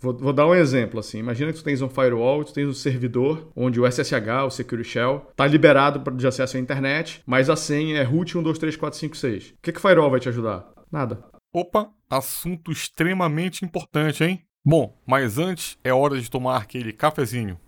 Vou, vou, dar um exemplo assim. Imagina que tu tens um firewall, tu tens um servidor onde o SSH, o Security Shell, está liberado de acesso à internet, mas a senha é root 123456. O que, que o firewall vai te ajudar? Nada. Opa, assunto extremamente importante, hein? Bom, mas antes é hora de tomar aquele cafezinho.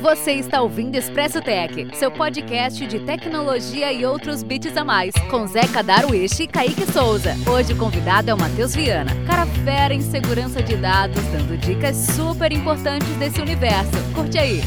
Você está ouvindo Expresso Tech, seu podcast de tecnologia e outros bits a mais, com Zeca Daruishi e Kaique Souza. Hoje o convidado é o Matheus Viana, cara fera em segurança de dados, dando dicas super importantes desse universo. Curte aí!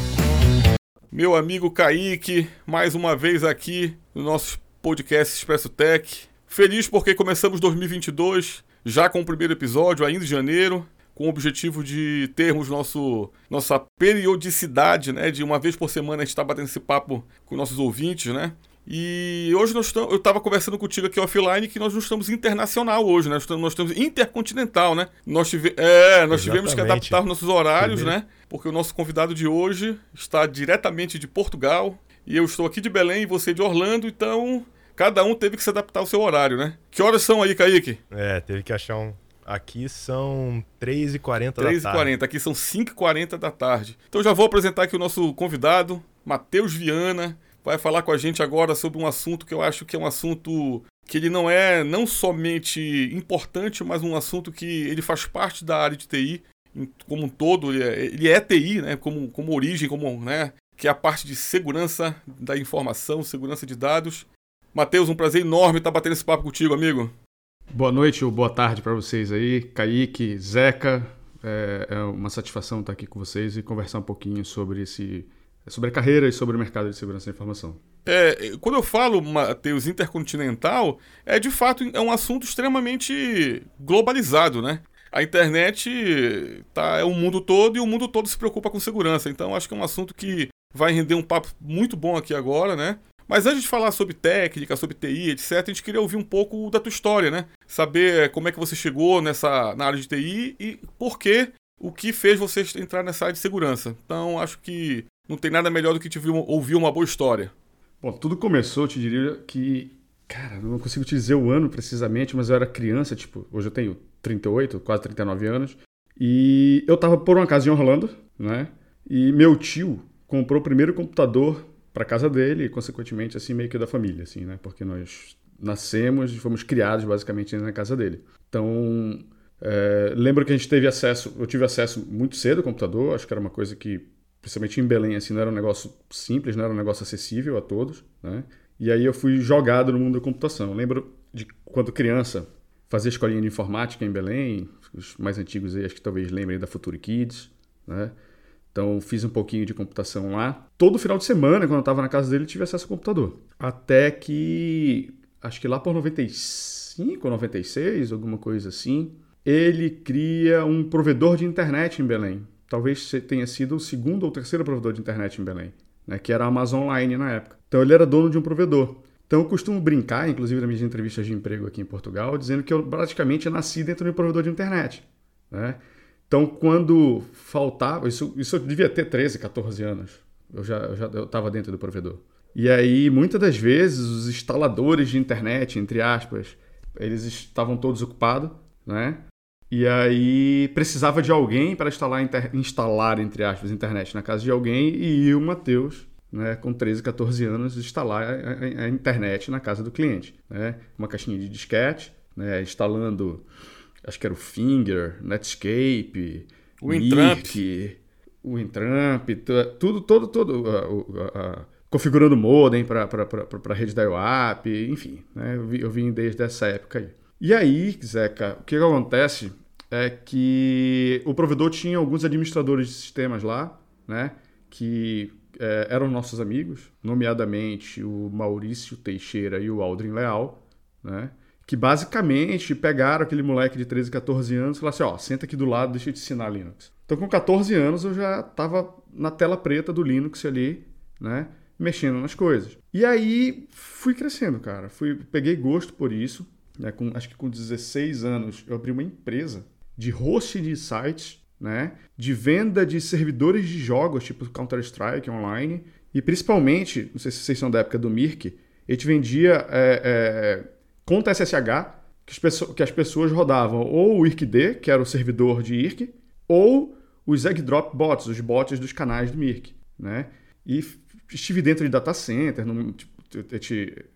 Meu amigo Kaique, mais uma vez aqui no nosso podcast Expresso Tech. Feliz porque começamos 2022 já com o primeiro episódio, ainda em janeiro com o objetivo de termos nosso, nossa periodicidade, né? De uma vez por semana a gente está batendo esse papo com nossos ouvintes, né? E hoje nós estamos, eu estava conversando contigo aqui offline que nós não estamos internacional hoje, né? Nós estamos, nós estamos intercontinental, né? Nós, tive, é, nós tivemos que adaptar nossos horários, Primeiro. né? Porque o nosso convidado de hoje está diretamente de Portugal e eu estou aqui de Belém e você de Orlando, então cada um teve que se adaptar ao seu horário, né? Que horas são aí, Kaique? É, teve que achar um, Aqui são 3h40 da tarde. 3h40, aqui são 5h40 da tarde. Então já vou apresentar aqui o nosso convidado, Matheus Viana, vai falar com a gente agora sobre um assunto que eu acho que é um assunto que ele não é não somente importante, mas um assunto que ele faz parte da área de TI como um todo, ele é, ele é TI, né, como, como origem, como, né, que é a parte de segurança da informação, segurança de dados. Matheus, um prazer enorme estar batendo esse papo contigo, amigo. Boa noite ou boa tarde para vocês aí, Kaique, Zeca. É, é, uma satisfação estar aqui com vocês e conversar um pouquinho sobre esse sobre a carreira e sobre o mercado de segurança da informação. É, quando eu falo, Matheus, intercontinental, é de fato é um assunto extremamente globalizado, né? A internet tá, é o mundo todo e o mundo todo se preocupa com segurança. Então acho que é um assunto que vai render um papo muito bom aqui agora, né? Mas antes de falar sobre técnica, sobre TI, etc., a gente queria ouvir um pouco da tua história, né? Saber como é que você chegou nessa, na área de TI e por que, o que fez você entrar nessa área de segurança. Então, acho que não tem nada melhor do que te ouvir uma boa história. Bom, tudo começou, eu te diria que. Cara, não consigo te dizer o ano precisamente, mas eu era criança, tipo, hoje eu tenho 38, quase 39 anos. E eu tava por uma casa em Orlando, né? E meu tio comprou o primeiro computador para casa dele e consequentemente assim meio que da família, assim, né? Porque nós nascemos e fomos criados basicamente na casa dele. Então é, lembro que a gente teve acesso, eu tive acesso muito cedo ao computador, acho que era uma coisa que principalmente em Belém assim não era um negócio simples, não era um negócio acessível a todos, né? E aí eu fui jogado no mundo da computação. Eu lembro de quando criança fazer escolinha de informática em Belém, os mais antigos aí acho que talvez lembrem da Future Kids, né? Então fiz um pouquinho de computação lá. Todo final de semana, quando eu estava na casa dele, tive acesso ao computador. Até que, acho que lá por 95 ou 96, alguma coisa assim, ele cria um provedor de internet em Belém. Talvez tenha sido o segundo ou terceiro provedor de internet em Belém, né, que era a Amazon Line na época. Então ele era dono de um provedor. Então eu costumo brincar, inclusive nas minhas entrevistas de emprego aqui em Portugal, dizendo que eu praticamente nasci dentro de um provedor de internet. Né? Então, quando faltava, isso, isso eu devia ter 13, 14 anos. Eu já eu já estava dentro do provedor. E aí, muitas das vezes, os instaladores de internet, entre aspas, eles estavam todos ocupados, né? E aí precisava de alguém para instalar, inter... instalar, entre aspas, internet na casa de alguém e o Matheus, né, com 13, 14 anos, instalar a, a, a internet na casa do cliente. Né? Uma caixinha de disquete, né, instalando acho que era o Finger, Netscape, o Intramp, o Intramp, tudo, todo, todo, uh, uh, configurando modem para a rede da IOAP, enfim, né? eu, eu vim desde essa época aí. E aí, Zeca, o que acontece é que o provedor tinha alguns administradores de sistemas lá, né, que é, eram nossos amigos, nomeadamente o Maurício Teixeira e o Aldrin Leal, né, que basicamente pegaram aquele moleque de 13, 14 anos e falaram assim, ó, senta aqui do lado, deixa eu te ensinar Linux. Então com 14 anos eu já estava na tela preta do Linux ali, né, mexendo nas coisas. E aí fui crescendo, cara, fui peguei gosto por isso, né, com, acho que com 16 anos eu abri uma empresa de hosting de sites, né, de venda de servidores de jogos tipo Counter-Strike online e principalmente, não sei se vocês são da época do Mirk, a gente vendia é, é, conta SSH que as, pessoas, rodavam ou o IRCD, que era o servidor de IRC, ou os Egg-Drop Bots, os bots dos canais do Mirk, né? E estive dentro de data center, no, tipo,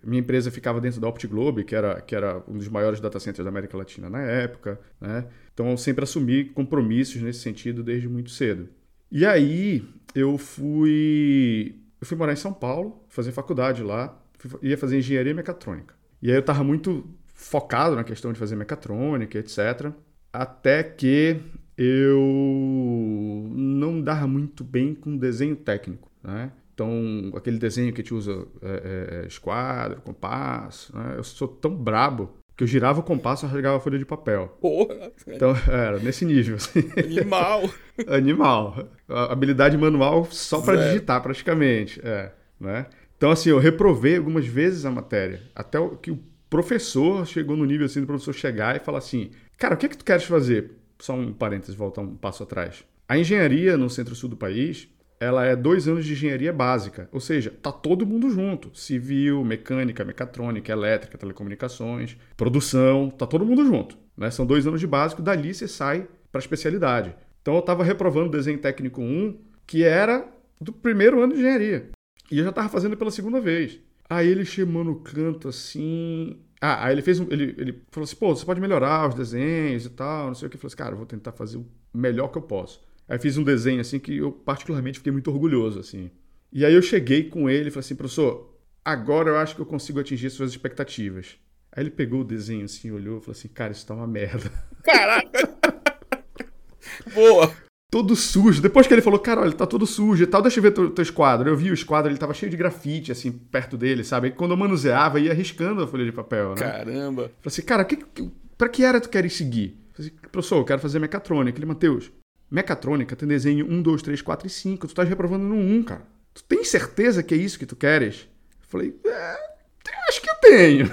minha empresa ficava dentro da OptiGlobe, que era, que era um dos maiores data centers da América Latina na época, né? Então eu sempre assumi compromissos nesse sentido desde muito cedo. E aí eu fui eu fui morar em São Paulo, fazer faculdade lá, ia fazer engenharia mecatrônica. E aí eu estava muito focado na questão de fazer mecatrônica, etc. Até que eu não dava muito bem com desenho técnico, né? Então, aquele desenho que a gente usa é, é, esquadro, compasso, né? Eu sou tão brabo que eu girava o compasso e rasgava a folha de papel. Porra! Então, era nesse nível. Assim. Animal! Animal. A habilidade manual só para digitar, praticamente. É, né? Então, assim, eu reprovei algumas vezes a matéria. Até que o professor chegou no nível assim do professor chegar e falar assim: Cara, o que é que tu queres fazer? só um parênteses, voltar um passo atrás. A engenharia no centro-sul do país, ela é dois anos de engenharia básica, ou seja, tá todo mundo junto, civil, mecânica, mecatrônica, elétrica, telecomunicações, produção, tá todo mundo junto, né? São dois anos de básico, dali você sai para especialidade. Então eu estava reprovando desenho técnico 1, que era do primeiro ano de engenharia, e eu já estava fazendo pela segunda vez. Aí ele chamou no canto assim, ah, aí ele fez um, ele, ele falou assim, pô, você pode melhorar os desenhos e tal, não sei o que. Eu falei assim, cara, eu vou tentar fazer o melhor que eu posso. Aí fiz um desenho assim que eu particularmente fiquei muito orgulhoso, assim. E aí eu cheguei com ele e falei assim, professor, agora eu acho que eu consigo atingir suas expectativas. Aí ele pegou o desenho assim, olhou e falou assim, cara, isso tá uma merda. Caraca! Boa! Todo sujo. Depois que ele falou, cara, olha, tá todo sujo e tal, deixa eu ver teu, teu esquadro. Eu vi o esquadro, ele tava cheio de grafite, assim, perto dele, sabe? E quando eu manuseava, ia riscando a folha de papel, né? Caramba! Falei assim, cara, que, que, pra que área tu queres seguir? Falei assim, professor, eu quero fazer mecatrônica. Ele, Matheus, mecatrônica tem desenho 1, 2, 3, 4 e 5. Tu tá reprovando no 1, cara. Tu tem certeza que é isso que tu queres? Eu falei, é, acho que eu tenho.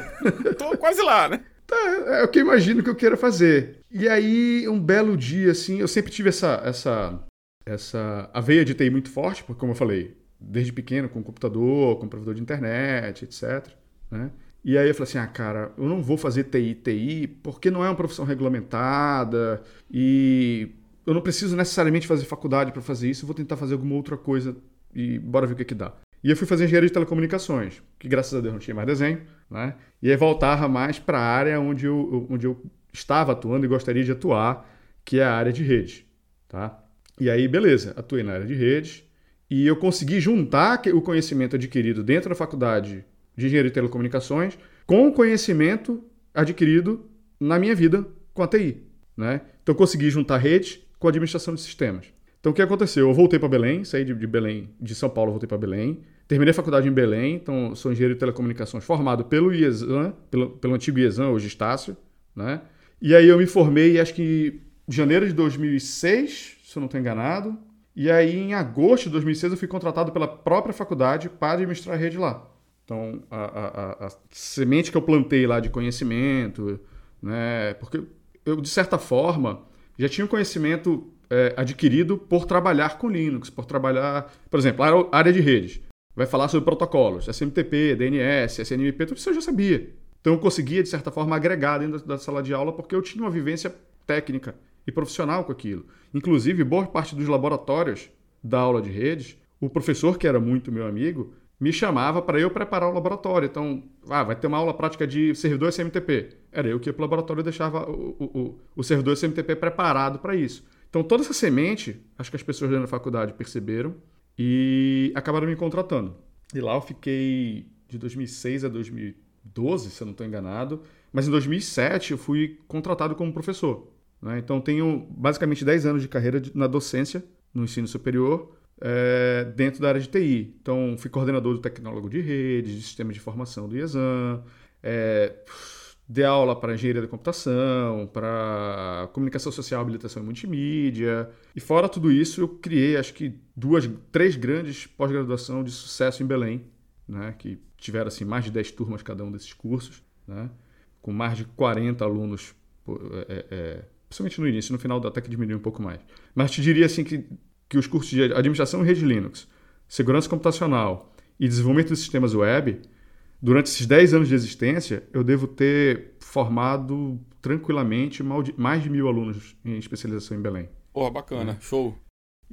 Tô quase lá, né? Tá, é o que eu imagino que eu queira fazer. E aí, um belo dia, assim, eu sempre tive essa, essa, essa a veia de TI muito forte, porque, como eu falei, desde pequeno, com computador, com provedor de internet, etc. Né? E aí eu falei assim, ah, cara, eu não vou fazer TI, TI, porque não é uma profissão regulamentada e eu não preciso necessariamente fazer faculdade para fazer isso, eu vou tentar fazer alguma outra coisa e bora ver o que que dá. E eu fui fazer engenharia de telecomunicações, que graças a Deus não tinha mais desenho, né? E aí voltava mais para a área onde eu, onde eu estava atuando e gostaria de atuar, que é a área de rede, tá? E aí, beleza, atuei na área de redes e eu consegui juntar o conhecimento adquirido dentro da faculdade de engenharia de telecomunicações com o conhecimento adquirido na minha vida com a TI, né? Então, consegui juntar rede com administração de sistemas. Então o que aconteceu? Eu voltei para Belém, saí de, de, Belém, de São Paulo, voltei para Belém. Terminei a faculdade em Belém, então sou engenheiro de telecomunicações formado pelo IESAN, pelo, pelo antigo IESAN, hoje Estácio, né? E aí eu me formei, acho que em janeiro de 2006, se eu não estou enganado. E aí em agosto de 2006 eu fui contratado pela própria faculdade para administrar a rede lá. Então a, a, a, a semente que eu plantei lá de conhecimento, né? Porque eu de certa forma já tinha um conhecimento é, adquirido por trabalhar com Linux, por trabalhar, por exemplo, a área de redes. Vai falar sobre protocolos, SMTP, DNS, SNMP, tudo isso eu já sabia. Então eu conseguia, de certa forma, agregar dentro da sala de aula porque eu tinha uma vivência técnica e profissional com aquilo. Inclusive, boa parte dos laboratórios da aula de redes, o professor, que era muito meu amigo, me chamava para eu preparar o laboratório. Então, ah, vai ter uma aula prática de servidor SMTP. Era eu que ia para o laboratório e deixava o, o, o servidor SMTP preparado para isso. Então, toda essa semente, acho que as pessoas dentro da faculdade perceberam e acabaram me contratando. E lá eu fiquei de 2006 a 2012, se eu não estou enganado. Mas em 2007 eu fui contratado como professor. Né? Então, tenho basicamente 10 anos de carreira na docência, no ensino superior, é, dentro da área de TI. Então, fui coordenador do tecnólogo de redes, de sistema de informação do IESAM. É, Dei aula para engenharia da computação, para comunicação social, habilitação e multimídia. E fora tudo isso, eu criei, acho que duas, três grandes pós-graduação de sucesso em Belém, né, que tiveram assim mais de 10 turmas cada um desses cursos, né, com mais de 40 alunos, é, é, principalmente no início, no final até que diminuiu um pouco mais. Mas te diria assim que, que os cursos de administração em rede Linux, segurança computacional e desenvolvimento de sistemas web durante esses 10 anos de existência, eu devo ter formado tranquilamente mais de mil alunos em especialização em Belém. Porra, bacana, show.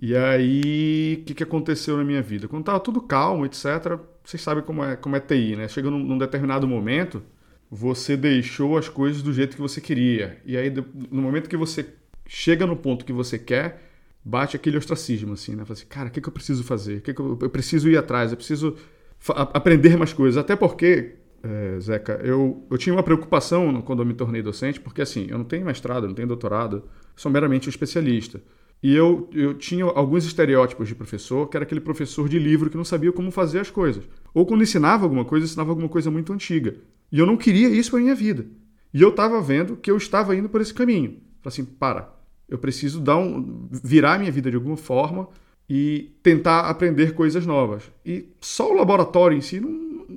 E aí, o que, que aconteceu na minha vida? Quando estava tudo calmo, etc., vocês sabem como é, como é TI, né? Chega num, num, determinado momento, você deixou as coisas do jeito que você queria. E aí, no momento que você chega no ponto que você quer, bate aquele ostracismo, assim, né? Fala assim, cara, o que, que eu preciso fazer? O que, que eu, eu preciso ir atrás, eu preciso aprender mais coisas. Até porque, é, Zeca, eu, eu tinha uma preocupação quando eu me tornei docente, porque assim, eu não tenho mestrado, não tenho doutorado, sou meramente um especialista. E eu, eu tinha alguns estereótipos de professor, que era aquele professor de livro que não sabia como fazer as coisas. Ou quando ensinava alguma coisa, ensinava alguma coisa muito antiga. E eu não queria isso para minha vida. E eu estava vendo que eu estava indo por esse caminho. Falei assim, para, eu preciso dar um, virar minha vida de alguma forma e tentar aprender coisas novas. E só o laboratório em si não,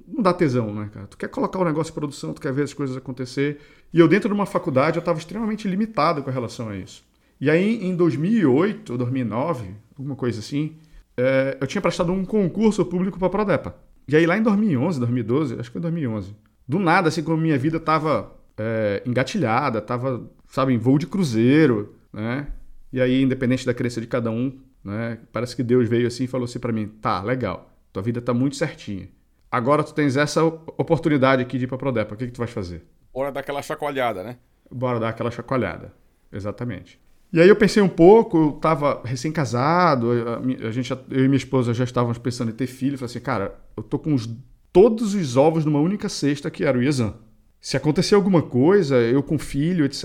não dá tesão, né, cara? Tu quer colocar o negócio em produção, tu quer ver as coisas acontecer. E eu, dentro de uma faculdade, eu estava extremamente limitado com relação a isso. E aí, em 2008 ou 2009, alguma coisa assim, é, eu tinha prestado um concurso público para a Prodepa. E aí, lá em 2011, 2012, acho que foi 2011, do nada, assim, como minha vida estava é, engatilhada, estava, sabe, em voo de cruzeiro, né? E aí, independente da crença de cada um, né? Parece que Deus veio assim e falou assim para mim: tá, legal, tua vida tá muito certinha. Agora tu tens essa oportunidade aqui de ir pra Prodepa, o que, que tu vais fazer? Bora dar aquela chacoalhada, né? Bora dar aquela chacoalhada, exatamente. E aí eu pensei um pouco, eu estava recém-casado, a, a, gente, eu e minha esposa já estávamos pensando em ter filho. Falei assim, cara, eu tô com os, todos os ovos numa única cesta que era o Iezan. Se acontecer alguma coisa, eu com filho, etc.,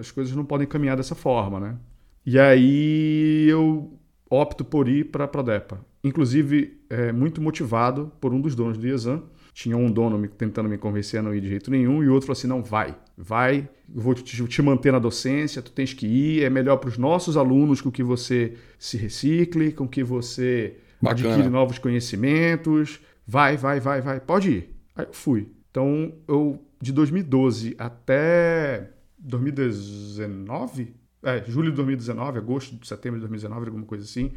as coisas não podem caminhar dessa forma, né? E aí eu opto por ir para a Prodepa. Inclusive, é, muito motivado por um dos donos do Iezan, tinha um dono me, tentando me convencer a não ir de jeito nenhum, e o outro falou assim: não, vai, vai, eu vou te, te manter na docência, tu tens que ir, é melhor para os nossos alunos com que você se recicle, com que você Bacana. adquire novos conhecimentos. Vai, vai, vai, vai, pode ir. Aí eu fui. Então, eu, de 2012 até 2019, é, julho de 2019, agosto, setembro de 2019, alguma coisa assim,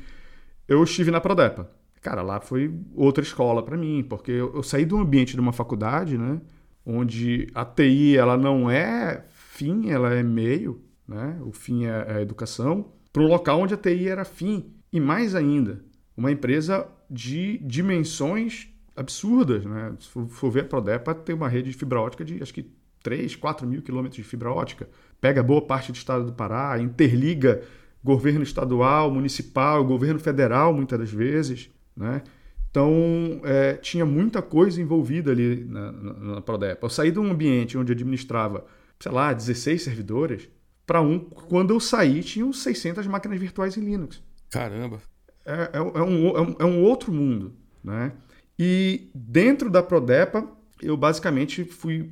eu estive na Prodepa. Cara, lá foi outra escola para mim, porque eu, eu, saí do ambiente de uma faculdade, né, onde a TI ela não é fim, ela é meio, né, o fim é, é a educação, para um local onde a TI era fim. E mais ainda, uma empresa de dimensões absurdas, né? Se for ver a Prodepa, tem uma rede de fibra ótica de acho que 3, 4 mil quilômetros de fibra ótica. Pega boa parte do estado do Pará, interliga governo estadual, municipal, governo federal, muitas das vezes. Né? Então, é, tinha muita coisa envolvida ali na, na, na Prodepa. Eu saí de um ambiente onde administrava, sei lá, 16 servidores, para um, quando eu saí, tinham 600 máquinas virtuais em Linux. Caramba! É, é, é, um, é, um, é um outro mundo. Né? E dentro da Prodepa, eu basicamente fui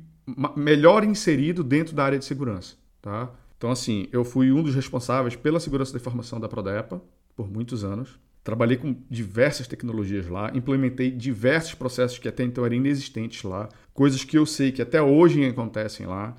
melhor inserido dentro da área de segurança. Tá? Então, assim, eu fui um dos responsáveis pela segurança da informação da Prodepa por muitos anos. Trabalhei com diversas tecnologias lá, implementei diversos processos que até então eram inexistentes lá, coisas que eu sei que até hoje acontecem lá,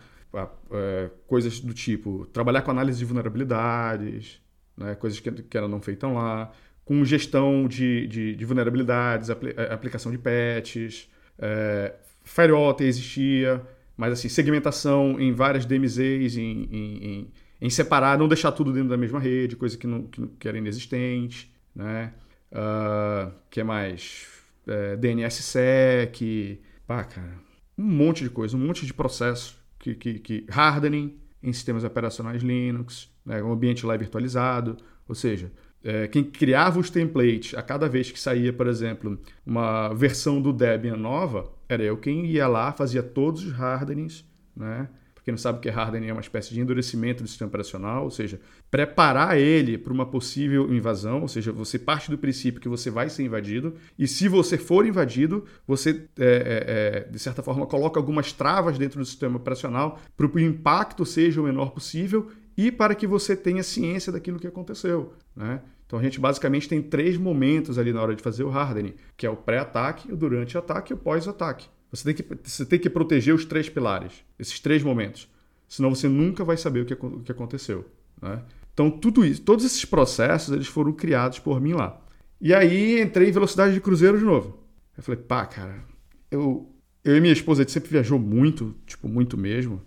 é, coisas do tipo trabalhar com análise de vulnerabilidades, né, coisas que, que eram não feitas lá, com gestão de, de, de vulnerabilidades, apl é, aplicação de patches, é, firewall até existia, mas assim, segmentação em várias DMZs, em, em, em, em, separar, não deixar tudo dentro da mesma rede, coisa que, não, que, que era inexistente né? Uh, que mais? É, DNSSEC, pá, cara, um monte de coisa, um monte de processo que, que, que hardening em sistemas operacionais Linux, né, um ambiente lá virtualizado, ou seja, é, quem criava os templates a cada vez que saía, por exemplo, uma versão do Debian nova, era eu quem ia lá, fazia todos os hardenings, né? quem não sabe o que é hardening é uma espécie de endurecimento do sistema operacional, ou seja, preparar ele para uma possível invasão, ou seja, você parte do princípio que você vai ser invadido, e se você for invadido, você, é, é, é de certa forma, coloca algumas travas dentro do sistema operacional para que o impacto seja o menor possível e para que você tenha ciência daquilo que aconteceu. Né? Então a gente basicamente tem três momentos ali na hora de fazer o hardening, que é o pré-ataque, o durante-ataque e o pós-ataque. Você tem, que, você tem que proteger os três pilares, esses três momentos. Senão você nunca vai saber o que, o que aconteceu. Né? Então, tudo isso, todos esses processos, eles foram criados por mim lá. E aí entrei em velocidade de cruzeiro de novo. Eu falei, pá, cara, eu, eu e minha esposa, a gente sempre viajou muito, tipo, muito mesmo.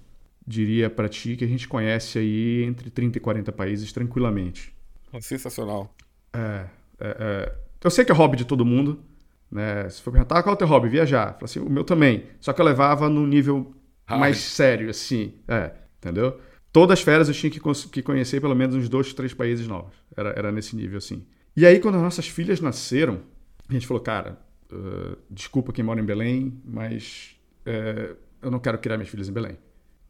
Diria para ti que a gente conhece aí entre 30 e 40 países tranquilamente. Sensacional. É, é, é. Eu sei que é hobby de todo mundo, né? Se for perguntar, ah, qual é o teu hobby? Viajar. Falei assim, o meu também. Só que eu levava no nível Hard. mais sério, assim. É, entendeu? Todas as férias eu tinha que, que conhecer pelo menos uns dois, três países novos. Era, era nesse nível, assim. E aí, quando as nossas filhas nasceram, a gente falou, cara, uh, desculpa quem mora em Belém, mas uh, eu não quero criar minhas filhas em Belém.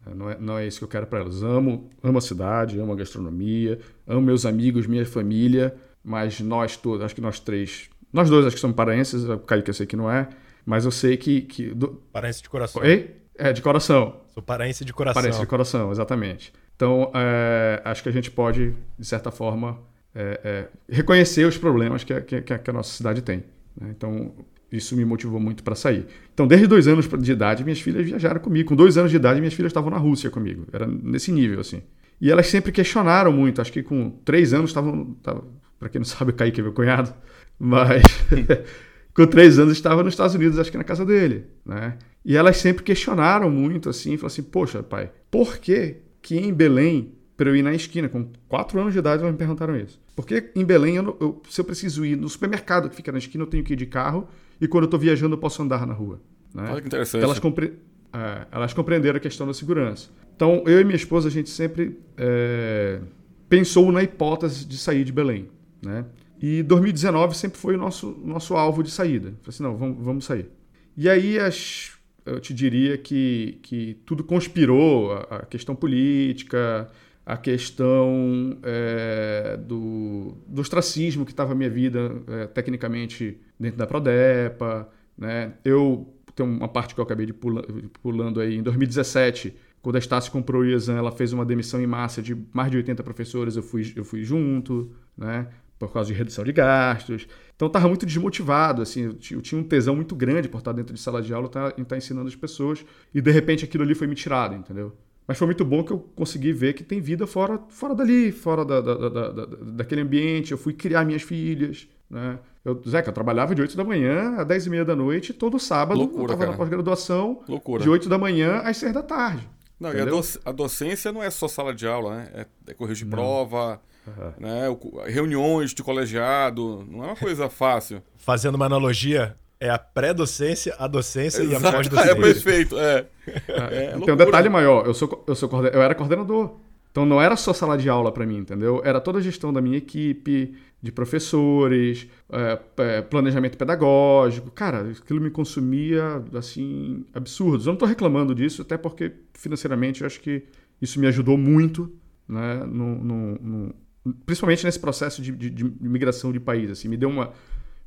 Não, é, não é isso que eu quero para elas. Amo, amo a cidade, amo a gastronomia, amo meus amigos, minha família, mas nós todos, acho que nós três, nós dois acho que somos paraenses, o Kaique eu sei que não é, mas eu sei que... que do... Paraense de coração. Oi? É, de coração. Sou paraense de coração. Paraense de coração, exatamente. Então, é, acho que a gente pode, de certa forma, é, é, reconhecer os problemas que a, que, que a nossa cidade tem. Né? Então, isso me motivou muito para sair. Então, desde dois anos de idade, minhas filhas viajaram comigo. Com dois anos de idade, minhas filhas estavam na Rússia comigo. Era nesse nível, assim. E elas sempre questionaram muito. Acho que com três anos estavam. Para quem não sabe, o Kaique é meu cunhado. Mas com três anos estava nos Estados Unidos, acho que na casa dele. Né? E elas sempre questionaram muito, assim. Falaram assim: Poxa, pai, por que, que em Belém para eu ir na esquina. Com quatro anos de idade, elas me perguntaram isso. Porque em Belém, eu, eu, se eu preciso ir no supermercado que fica na esquina, eu tenho que ir de carro. E quando eu estou viajando, eu posso andar na rua. Né? Olha que interessante. Elas, compre... é, elas compreenderam a questão da segurança. Então, eu e minha esposa, a gente sempre é, pensou na hipótese de sair de Belém. Né? E 2019 sempre foi o nosso, nosso alvo de saída. Falei assim, não, vamos, vamos sair. E aí as, eu te diria que, que tudo conspirou, a, a questão política, a questão é, do, do ostracismo que estava a minha vida é, tecnicamente dentro da Prodepa. Né? Eu tem uma parte que eu acabei de pula, pulando aí. Em 2017, quando a Estácio comprou o IESAN, ela fez uma demissão em massa de mais de 80 professores, eu fui, eu fui junto, né? por causa de redução de gastos. Então eu estava muito desmotivado, assim, eu tinha um tesão muito grande por estar dentro de sala de aula e estar, estar ensinando as pessoas, e de repente aquilo ali foi me tirado, entendeu? Mas foi muito bom que eu consegui ver que tem vida fora, fora dali, fora da, da, da, da daquele ambiente. Eu fui criar minhas filhas. Né? Eu, Zeca, eu trabalhava de 8 da manhã a 10 e meia da noite, todo sábado. Loucura, eu estava na pós-graduação, Loucura. de 8 da manhã às 6 da tarde. Não, e a, doc a, docência não é só sala de aula, né? É, é corrigir de prova, uhum. né? reuniões de colegiado, não é uma coisa fácil. Fazendo uma analogia, é a pré-docência, a docência Exato. e a pós-docência. É perfeito, é. é Tem um detalhe maior, eu, sou, eu, sou, eu era coordenador. Então não era só sala de aula para mim, entendeu? Era toda a gestão da minha equipe, de professores, é, planejamento pedagógico. Cara, aquilo me consumia, assim, absurdos. Eu não estou reclamando disso, até porque financeiramente eu acho que isso me ajudou muito, né? No, no, no, principalmente nesse processo de, de, de migração de país. Assim, me deu uma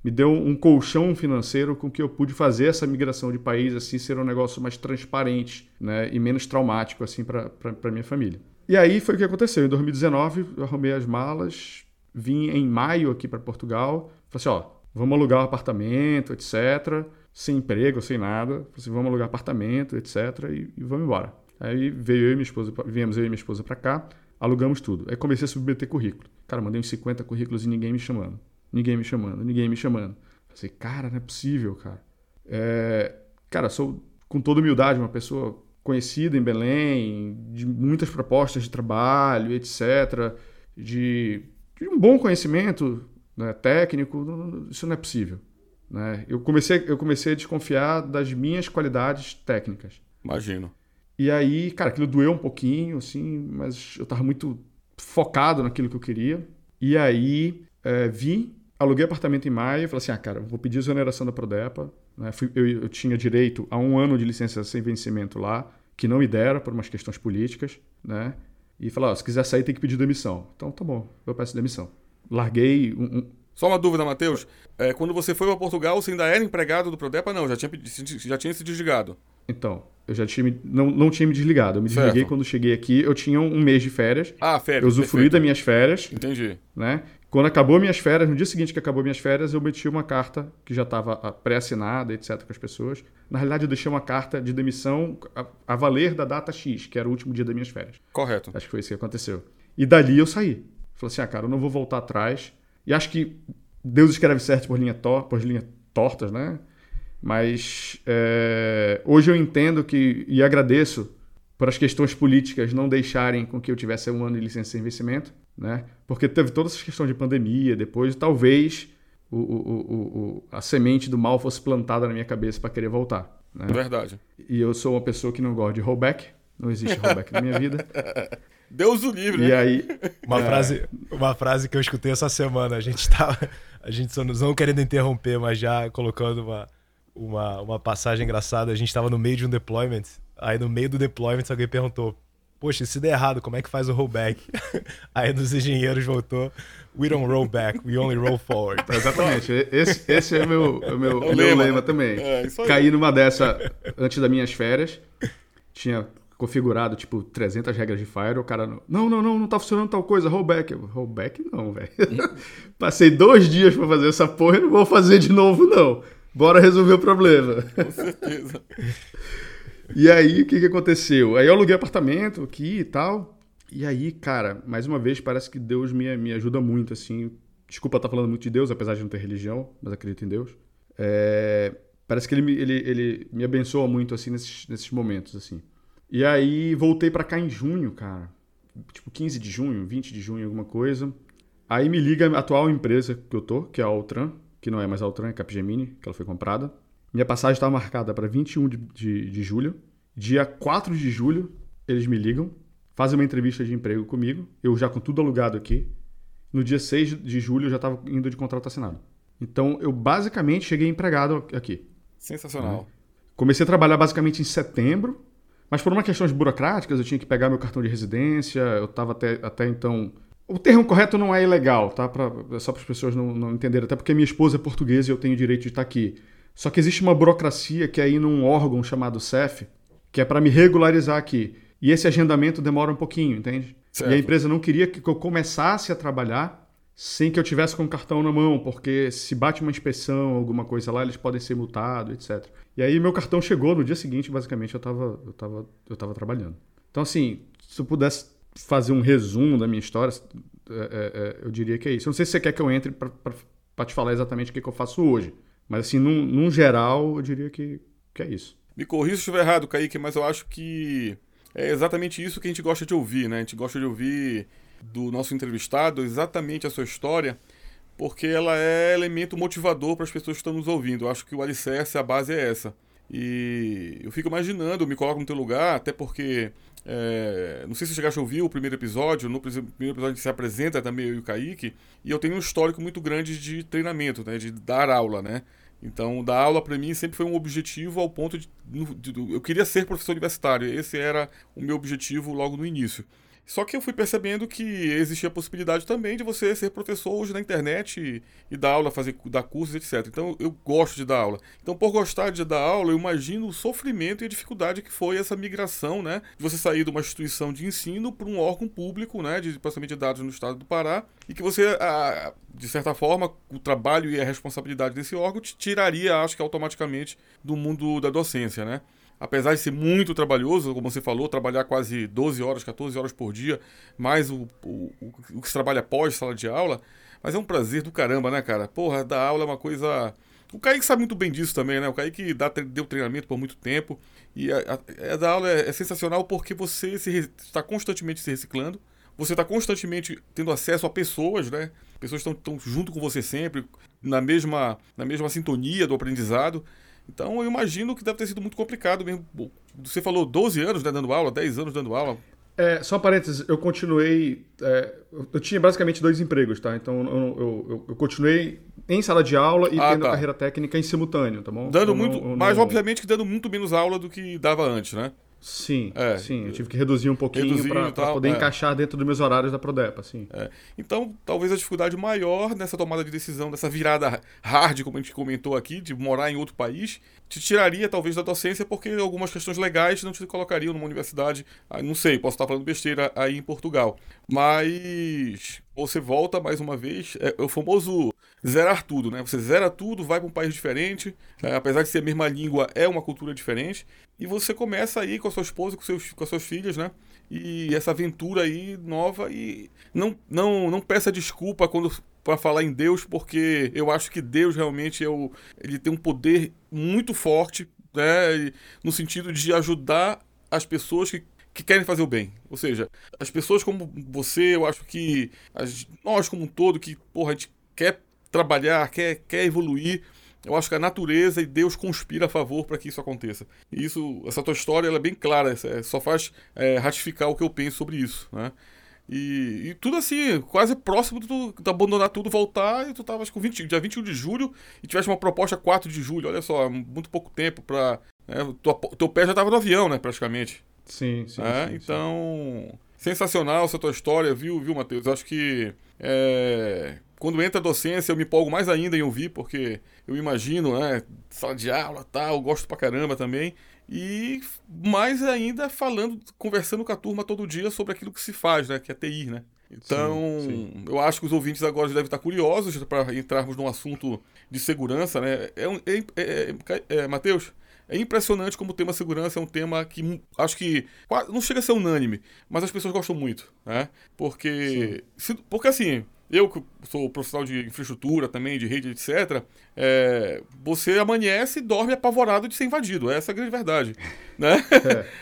me deu um colchão financeiro com que eu pude fazer essa migração de país assim ser um negócio mais transparente né, e menos traumático assim para minha família. E aí foi o que aconteceu. Em 2019 eu arrumei as malas, vim em maio aqui para Portugal, falei assim, ó, vamos alugar um apartamento, etc. Sem emprego, sem nada. Falei assim, vamos alugar apartamento, etc. E, e vamos embora. Aí veio eu e minha esposa, viemos eu e minha esposa para cá, alugamos tudo. Aí comecei a submeter currículo. Cara, mandei uns 50 currículos e ninguém me chamando. Ninguém me chamando, ninguém me chamando. Falei, cara, não é possível, cara. É, cara, sou, com toda humildade, uma pessoa conhecida em Belém, de muitas propostas de trabalho, etc., de, de um bom conhecimento né, técnico, isso não é possível. Né? Eu, comecei, eu comecei a desconfiar das minhas qualidades técnicas. Imagino. E aí, cara, aquilo doeu um pouquinho, assim, mas eu estava muito focado naquilo que eu queria. E aí, é, vi aluguei apartamento em maio e falei assim: ah, cara, vou pedir exoneração da Prodepa. Né? Fui, eu, eu, tinha direito a um ano de licença sem vencimento lá, que não me deram por umas questões políticas, né? E falei: oh, se quiser sair, tem que pedir demissão. Então tá bom, eu peço demissão. Larguei um, um... Só uma dúvida, Matheus. É, quando você foi para Portugal, você ainda era empregado do Prodepa? Não, já tinha, já tinha se desligado. Então, eu já tinha não, não tinha me desligado. Eu me certo. desliguei quando cheguei aqui. Eu tinha um mês de férias. Ah, férias. Eu usufruí das minhas férias. Entendi. Né? Quando acabou minhas férias, no dia seguinte que acabou minhas férias, eu meti uma carta que já estava ah, pré-assinada, etc., com as pessoas. Na realidade, eu deixei uma carta de demissão a, a, valer da data X, que era o último dia das minhas férias. Correto. Acho que foi isso que aconteceu. E dali eu saí. Falei assim, ah, cara, eu não vou voltar atrás. E acho que Deus escreve certo por, linha tor por linhas tortas, né? Mas é, hoje eu entendo que, e agradeço por as questões políticas não deixarem com que eu tivesse um ano de licença sem vencimento, né? Porque teve todas essas questões de pandemia, depois talvez o, o, o, a semente do mal fosse plantada na minha cabeça para querer voltar. Né? Verdade. E eu sou uma pessoa que não gosta de rollback, não existe rollback na minha vida. Deus o livre, E né? aí, Uma, É. frase, uma frase que eu escutei essa semana. A gente tava. A gente só nos não querendo interromper, mas já colocando uma, uma, uma passagem engraçada. A gente tava no meio de um deployment. Aí no meio do deployment alguém perguntou: Poxa, e se der errado, como é que faz o rollback? Aí dos engenheiros voltou: We don't roll back, we only roll forward. exatamente, esse, esse é o meu, o meu, É o meu lema, né? também. É. Caí numa dessa antes das minhas férias, tinha configurado, tipo, 300 regras de Fire, o cara, não, não, não, não tá funcionando tal coisa, rollback. Eu, rollback não, velho. Passei dois dias pra fazer essa porra e não vou fazer de novo, não. Bora resolver o problema. Com certeza. E aí, o que, que aconteceu? Aí eu aluguei apartamento aqui e tal. E aí, cara, mais uma vez, parece que Deus me, me ajuda muito, assim. Desculpa estar falando muito de Deus, apesar de não ter religião, mas acredito em Deus. É, parece que ele, me- ele, ele me abençoa muito, assim, nesses, nesses momentos, assim. E aí, voltei pra cá em junho, cara. Tipo, 15 de junho, 20 de junho, alguma coisa. Aí me liga a atual empresa que eu tô, que é a Altran, que não é mais a Altran, é Capgemini, que ela foi comprada. Minha passagem estava marcada para 21 de, de, de julho. Dia 4 de julho, eles me ligam, fazem uma entrevista de emprego comigo, eu já com tudo alugado aqui. No dia 6 de julho, eu já estava indo de contrato assinado. Então, eu basicamente cheguei empregado aqui. Sensacional. Comecei a trabalhar basicamente em setembro, mas por uma questões burocráticas, eu tinha que pegar meu cartão de residência, eu estava até, até então. O termo correto não é ilegal, tá? Pra, só para as pessoas não, não entenderem, até porque minha esposa é portuguesa e eu tenho o direito de estar aqui. Só que existe uma burocracia que é ir num órgão chamado CEF, que é para me regularizar aqui. E esse agendamento demora um pouquinho, entende? Certo. E a empresa não queria que eu começasse a trabalhar sem que eu tivesse com o cartão na mão, porque se bate uma inspeção, alguma coisa lá, eles podem ser multados, etc. E aí meu cartão chegou no dia seguinte, basicamente eu estava eu tava, eu tava trabalhando. Então assim, se eu pudesse fazer um resumo da minha história, é, é, é, eu diria que é isso. Eu não sei se você quer que eu entre para te falar exatamente o que, que eu faço hoje, mas assim, num, num geral, eu diria que, que é isso. Me corrija se estiver errado, Kaique, mas eu acho que é exatamente isso que a gente gosta de ouvir, né? A gente gosta de ouvir do nosso entrevistado exatamente a sua história, porque ela é elemento motivador para as pessoas que estão nos ouvindo. Eu acho que o alicerce, a base é essa. E eu fico imaginando, eu me coloco no teu lugar, até porque. é, não sei se você chegaste a ouvir o primeiro episódio, no primeiro episódio se apresenta também eu e o Kaique, e eu tenho um histórico muito grande de treinamento, né, de dar aula, né? Então, dar aula para mim sempre foi um objetivo ao ponto de, de- de- eu queria ser professor universitário. Esse era o meu objetivo logo no início. Só que eu fui percebendo que existia a possibilidade também de você ser professor hoje na internet e, e dar aula, fazer dar cursos, etc. Então eu gosto de dar aula. Então por gostar de dar aula, eu imagino o sofrimento e a dificuldade que foi essa migração, né? De você sair de uma instituição de ensino para um órgão público, né? De processamento de dados no estado do Pará e que você, ah, de certa forma, o trabalho e a responsabilidade desse órgão te tiraria, acho que automaticamente, do mundo da docência, né? Apesar de ser muito trabalhoso, como você falou, trabalhar quase 12 horas, 14 horas por dia, mais o, o, o- que se trabalha após sala de aula, mas é um prazer do caramba, né, cara? Porra, dar aula é uma coisa. O Kaique sabe muito bem disso também, né? O Kaique dá, deu treinamento por muito tempo. E a, a, a dar aula é, é sensacional porque você está constantemente se reciclando. Você está constantemente tendo acesso a pessoas, né? Pessoas estão junto com você sempre, na mesma, na mesma sintonia do aprendizado. Então eu imagino que deve ter sido muito complicado mesmo. Você falou 12 anos né, dando aula, 10 anos dando aula. É, só parênteses, eu continuei. é, eu- tinha basicamente dois empregos, tá? Então eu, eu, eu- continuei em sala de aula e Ah, tendo tá. carreira técnica em simultâneo, tá bom? Dando Eu não- muito. Mas não- obviamente que dando muito menos aula do que dava antes, né? Sim, É. sim. Eu tive que reduzir um pouquinho para poder é. encaixar dentro dos meus horários da Prodepa, sim. É. Então, talvez a dificuldade maior nessa tomada de decisão, dessa virada hard, como a gente comentou aqui, de morar em outro país, te tiraria talvez da docência, porque algumas questões legais não te colocariam numa universidade, ah, não sei, posso estar falando besteira aí em Portugal. Mas você volta mais uma vez, é, o famoso zerar tudo, né? Você zera tudo, vai para um país diferente, é, apesar de ser a mesma língua, é uma cultura diferente, e você começa aí com a sua esposa, com, seus, com as suas filhas, né? E essa aventura aí nova e não, não, não peça desculpa quando para falar em Deus, porque eu acho que Deus realmente é o, ele tem um poder muito forte, né, no sentido de ajudar as pessoas que, que querem fazer o bem. Ou seja, as pessoas como você, eu acho que as, nós como um todo, que porra, a gente quer trabalhar, quer, quer evoluir, eu acho que a natureza e Deus conspira a favor para que isso aconteça. E isso, essa tua história ela é bem clara, é, só faz é, ratificar o que eu penso sobre isso, né? E, e, tudo assim, quase próximo de tu, de abandonar tudo, voltar, e tu tava com 20, dia 21 de julho e tivesse uma proposta 4 de julho, olha só, muito pouco tempo para né, tua, teu pé já tava no avião, né, praticamente. Sim, sim. É, sim então, sim. sensacional essa tua história, viu, viu, Matheus? Acho que é, quando entra a docência, eu me empolgo mais ainda em ouvir, porque eu imagino, né? Sala de aula, tal, gosto pra caramba também. E mais ainda falando, conversando com a turma todo dia sobre aquilo que se faz, né? Que é TI, né? Então, sim, sim. eu acho que os ouvintes agora devem estar curiosos para entrarmos num assunto de segurança, né? É, é, é, é, é Matheus, é impressionante como o tema segurança é um tema que acho que não chega a ser unânime, mas as pessoas gostam muito, né? Porque, se, porque assim, eu que sou profissional de infraestrutura também, de rede, etc., é, você amanhece e dorme apavorado de ser invadido. Essa é a grande verdade. Né?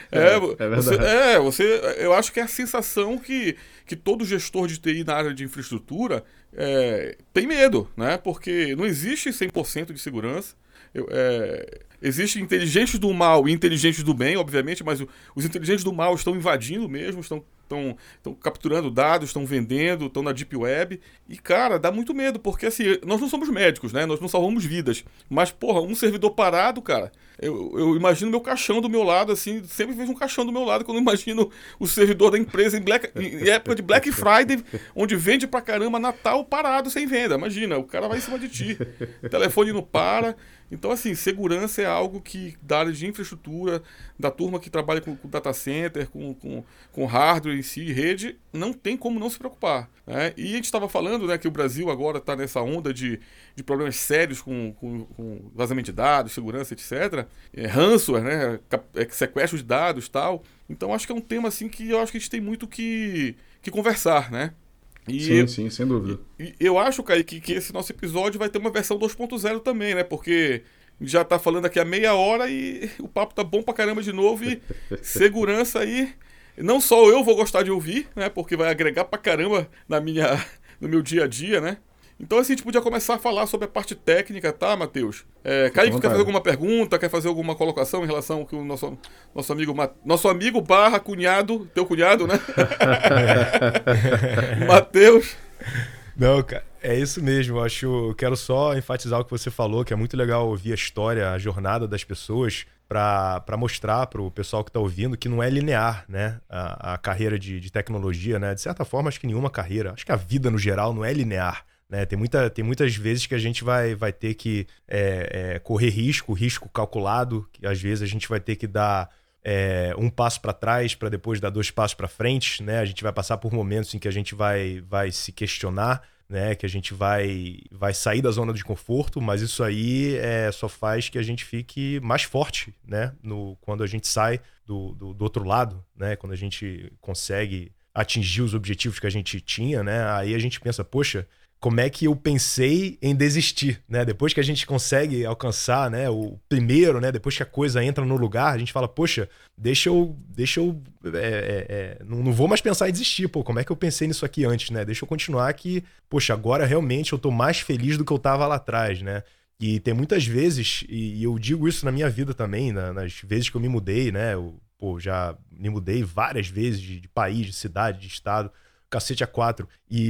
É, é, é, é verdade. Você, é, você, eu acho que é a sensação que, que todo gestor de TI na área de infraestrutura é, tem medo, né? Porque não existe 100% de segurança. Eu, é, Existem inteligentes do mal e inteligentes do bem, obviamente, mas os inteligentes do mal estão invadindo mesmo, estão estão capturando dados, estão vendendo, estão na Deep Web. E, cara, dá muito medo, porque assim, nós não somos médicos, né? Nós não salvamos vidas. Mas, porra, um servidor parado, cara. Eu, eu imagino meu caixão do meu lado, assim, sempre vejo um caixão do meu lado quando imagino o servidor da empresa em, Black, em época de Black Friday, onde vende pra caramba Natal parado sem venda. Imagina, o cara vai em cima de ti. O telefone não para. Então, assim, segurança é algo que, da área de infraestrutura, da turma que trabalha com, com data center, com, com, com, hardware em si, rede, não tem como não se preocupar. Né? E a gente estava falando né, que o Brasil agora está nessa onda de, de problemas sérios com, com, com vazamento de dados, segurança, etc. É, ransomware, né? É, sequestro de dados tal. Então, acho que é um tema assim que eu acho que a gente tem muito que, que conversar, né? E sim, sim, sem dúvida. E, eu acho, Kaique, que esse nosso episódio vai ter uma versão 2.0 também, né? Porque já tá falando aqui a meia hora e o papo tá bom pra caramba de novo e segurança aí. Não só eu vou gostar de ouvir, né? Porque vai agregar pra caramba na minha, no meu dia a dia, né? Então, assim, a gente podia começar a falar sobre a parte técnica, tá, Matheus? É, Kaique, quer fazer alguma pergunta, quer fazer alguma colocação em relação ao que o nosso, nosso amigo nosso amigo barra cunhado, teu cunhado, né? Matheus. Não, cara, é isso mesmo. Eu acho, eu quero só enfatizar o que você falou, que é muito legal ouvir a história, a jornada das pessoas para mostrar para o pessoal que está ouvindo que não é linear, né? A, a carreira de, de, tecnologia, né? De certa forma, acho que nenhuma carreira, acho que a vida no geral não é linear. Né? Tem, muita, tem muitas vezes que a gente vai, vai ter que é, é, correr risco, risco calculado, que às vezes a gente vai ter que dar é, um passo para trás para depois dar dois passos para frente. Né? A gente vai passar por momentos em que a gente vai, vai se questionar, né? que a gente vai, vai sair da zona de conforto, mas isso aí é, só faz que a gente fique mais forte né? no, quando a gente sai do, do, do outro lado, né? quando a gente consegue atingir os objetivos que a gente tinha, né? Aí a gente pensa, poxa, como é que eu pensei em desistir, né? Depois que a gente consegue alcançar, né, o primeiro, né, depois que a coisa entra no lugar, a gente fala, poxa, deixa eu, deixa eu, é, é, é, não, não, vou mais pensar em desistir, pô, como é que eu pensei nisso aqui antes, né? Deixa eu continuar que, poxa, agora realmente eu tô mais feliz do que eu tava lá atrás, né? E tem muitas vezes, e, eu digo isso na minha vida também, na, nas vezes que eu me mudei, né? Eu, pô, já me mudei várias vezes de, de país, de cidade, de estado, cacete a quatro, e,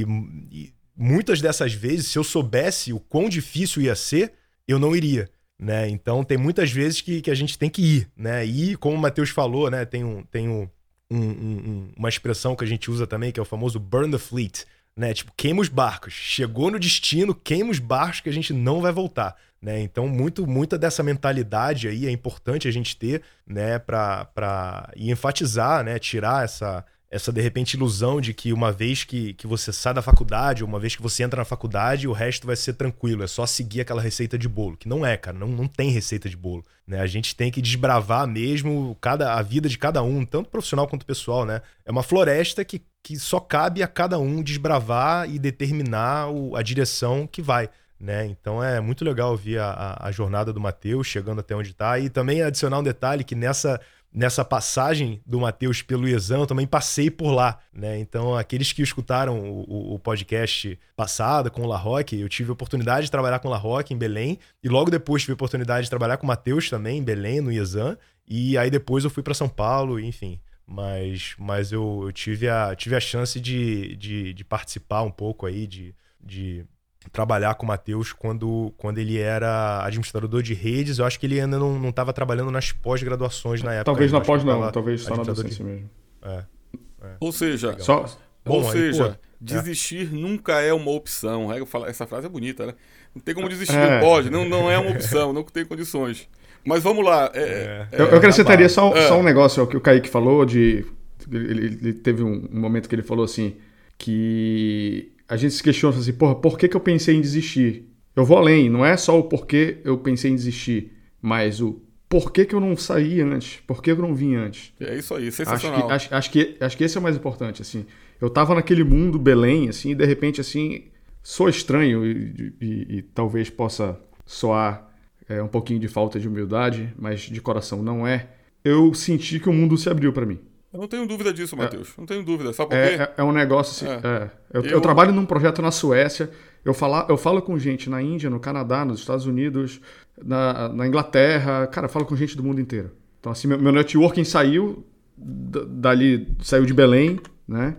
e muitas dessas vezes, se eu soubesse o quão difícil ia ser, eu não iria. Né? Então tem muitas vezes que, que a gente tem que ir, né? E como o Matheus falou, né? Tem, um, tem um, um, um, uma expressão que a gente usa também, que é o famoso burn the fleet, né? Tipo, queima os barcos. Chegou no destino, queima os barcos que a gente não vai voltar, né? Então, muito, muita dessa mentalidade aí é importante a gente ter, né? Para enfatizar, né? Tirar essa, essa de repente ilusão de que uma vez que, que você sai da faculdade, ou uma vez que você entra na faculdade, o resto vai ser tranquilo, é só seguir aquela receita de bolo. Que não é, cara, não, não tem receita de bolo. Né? A gente tem que desbravar mesmo cada, a vida de cada um, tanto profissional quanto pessoal, né? É uma floresta que, que só cabe a cada um desbravar e determinar o, a direção que vai. Né? Então é muito legal ver a, a, a jornada do Matheus chegando até onde está. E também adicionar um detalhe que nessa nessa passagem do Matheus pelo Iezan, eu também passei por lá, né? Então, aqueles que escutaram o, o, podcast passado com o La Roque, eu tive a oportunidade de trabalhar com o La Roque em Belém, e logo depois tive a oportunidade de trabalhar com o Matheus também em Belém, no Iezan, e aí depois eu fui para São Paulo, enfim. Mas, mas eu, eu, tive, a, tive a chance de, de, de participar um pouco aí, de, de trabalhar com o Matheus quando, quando ele era administrador de redes. Eu acho que ele ainda não estava trabalhando nas pós-graduações na época. Talvez na pós não, talvez só na docência de... mesmo. É, é. Ou seja, só... Bom, ou aí, seja, pô, é. desistir é. nunca é uma opção. Essa frase é bonita, né? Não tem como desistir, é. não pode, não, não é uma opção, não tem condições. Mas vamos lá. É, eu, eu acrescentaria só, só um negócio que o Kaique falou de. Ele, ele teve um momento que ele falou assim que a gente se questiona assim, porra, por que, que eu pensei em desistir? Eu vou além, não é só o porquê eu pensei em desistir, mas o porquê que eu não saí antes, por que eu não vim antes. É isso aí, sensacional. Acho que, acho, acho, que, acho que esse é o mais importante, assim. Eu tava naquele mundo Belém, assim, e de repente, assim, sou estranho e, e, e talvez possa soar é, um pouquinho de falta de humildade, mas de coração não é. Eu senti que o mundo se abriu para mim. Eu não tenho dúvida disso, Matheus. É, não tenho dúvida. Sabe por é, quê? É, é um negócio assim. É. Eu, eu... eu, trabalho num projeto na Suécia. Eu, fala, eu falo com gente na Índia, no Canadá, nos Estados Unidos, na, na Inglaterra. Cara, eu falo com gente do mundo inteiro. Então, assim, meu, meu networking saiu dali, saiu de Belém, né?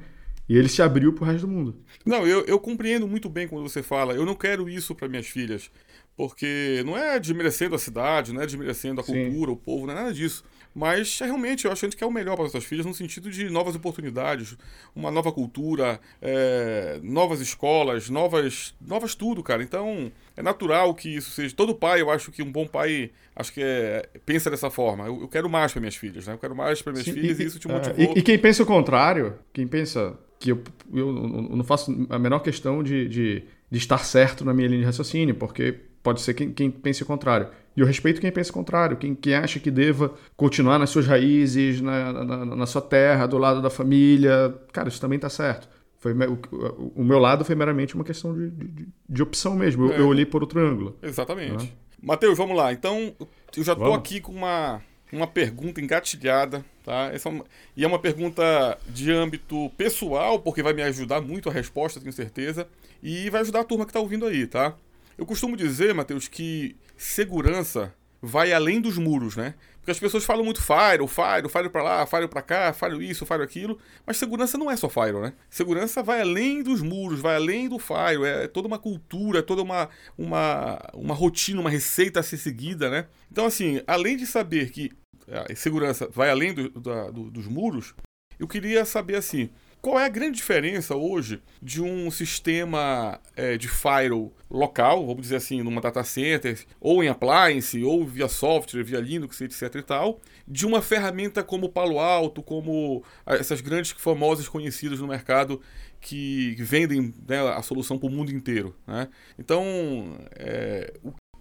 E ele se abriu pro resto do mundo. Não, eu, eu compreendo muito bem quando você fala. Eu não quero isso para minhas filhas. Porque não é desmerecendo a cidade, não é desmerecendo a cultura, Sim. o povo, não é nada disso. Mas realmente eu acho que é o melhor para as nossas filhas no sentido de novas oportunidades, uma nova cultura, é, novas escolas, novas, novas tudo, cara. Então é natural que isso seja. Todo pai, eu acho que um bom pai, acho que é, pensa dessa forma. Eu, eu quero mais para minhas filhas, né? Eu quero mais para minhas Sim, filhas e, e, isso te é, motivou. E, e, quem pensa o contrário, quem pensa que eu, eu, eu não faço a menor questão de, de, de estar certo na minha linha de raciocínio, porque pode ser quem, quem pense o contrário. E eu respeito quem pensa o contrário, quem, quem acha que deva continuar nas suas raízes, na, na, na sua terra, do lado da família. Cara, isso também está certo. Foi, o, o, meu lado foi meramente uma questão de, de, de opção mesmo. Eu, é. eu, olhei por outro ângulo. Exatamente. Né? Matheus, vamos lá. Então, eu já estou aqui com uma, uma pergunta engatilhada. Tá? Essa é uma, e é uma pergunta de âmbito pessoal, porque vai me ajudar muito a resposta, tenho certeza. E vai ajudar a turma que está ouvindo aí, tá? Eu costumo dizer, Matheus, que segurança vai além dos muros, né? Porque as pessoas falam muito Fire, Fire, Fire para lá, Fire para cá, Fire isso, Fire aquilo, mas segurança não é só Fire, né? Segurança vai além dos muros, vai além do Fire, é toda uma cultura, é toda uma, uma, uma rotina, uma receita a ser seguida, né? Então, assim, além de saber que a segurança vai além do, do, dos muros, eu queria saber, assim, qual é a grande diferença hoje de um sistema é, de firewall local, vamos dizer assim, numa data center, ou em appliance, ou via software, via Linux, etc e tal, de uma ferramenta como Palo Alto, como essas grandes famosas conhecidas no mercado que vendem né, a solução para o mundo inteiro. Né? Então, é,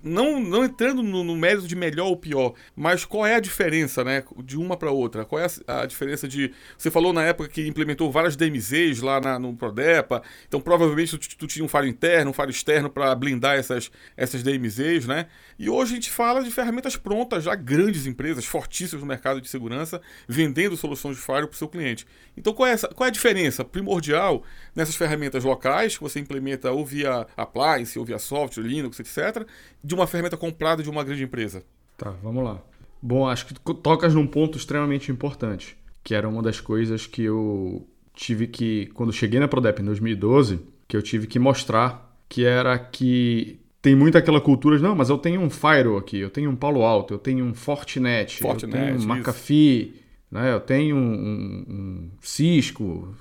não, não entrando no, no, mérito de melhor ou pior, mas qual é a diferença, né, de uma para outra? Qual é a, a, diferença de. Você falou na época que implementou várias DMZs lá na, no Prodepa, então provavelmente tu, tu tinha um faro interno, um faro externo para blindar essas, essas DMZs, né? E hoje a gente fala de ferramentas prontas, já grandes empresas, fortíssimas no mercado de segurança, vendendo soluções de firewall para o seu cliente. Então qual é, essa, qual é a diferença primordial nessas ferramentas locais que você implementa ou via appliance, ou via software, Linux, etc., de uma ferramenta comprada de uma grande empresa? Tá, vamos lá. Bom, acho que tocas num ponto extremamente importante, que era uma das coisas que eu tive que, quando cheguei na Prodep em 2012, que eu tive que mostrar, que era que tem muito aquela cultura de, não, mas eu tenho um Firewall aqui, eu tenho um Palo Alto, eu tenho um Fortinet, Fortinet eu tenho um McAfee, né, eu tenho um, um, um Cisco,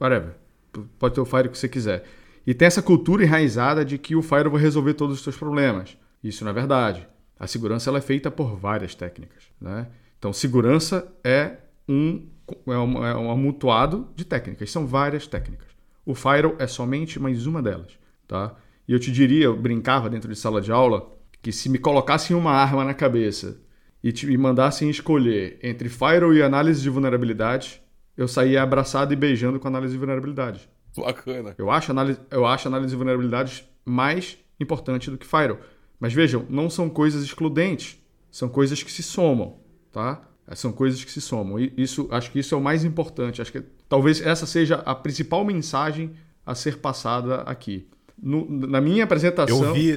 whatever. Pode ter o Firewall que você quiser. E tem essa cultura enraizada de que o Firewall vai resolver todos os seus problemas. Isso não é verdade. A segurança ela é feita por várias técnicas. Né? Então, segurança é um é um, é um amontoado de técnicas. São várias técnicas. O firewall é somente mais uma delas, tá? E eu te diria, eu brincava dentro de sala de aula, que se me colocassem uma arma na cabeça e te, me mandassem escolher entre firewall e análise de vulnerabilidade, eu saía abraçado e beijando com análise de vulnerabilidade. Bacana. Eu acho análise, eu acho análise de vulnerabilidades mais importante do que firewall. Mas vejam, não são coisas excludentes, são coisas que se somam, tá? São coisas que se somam. E isso, acho que isso é o mais importante. Acho que talvez essa seja a principal mensagem a ser passada aqui. No, na minha apresentação. Eu vi,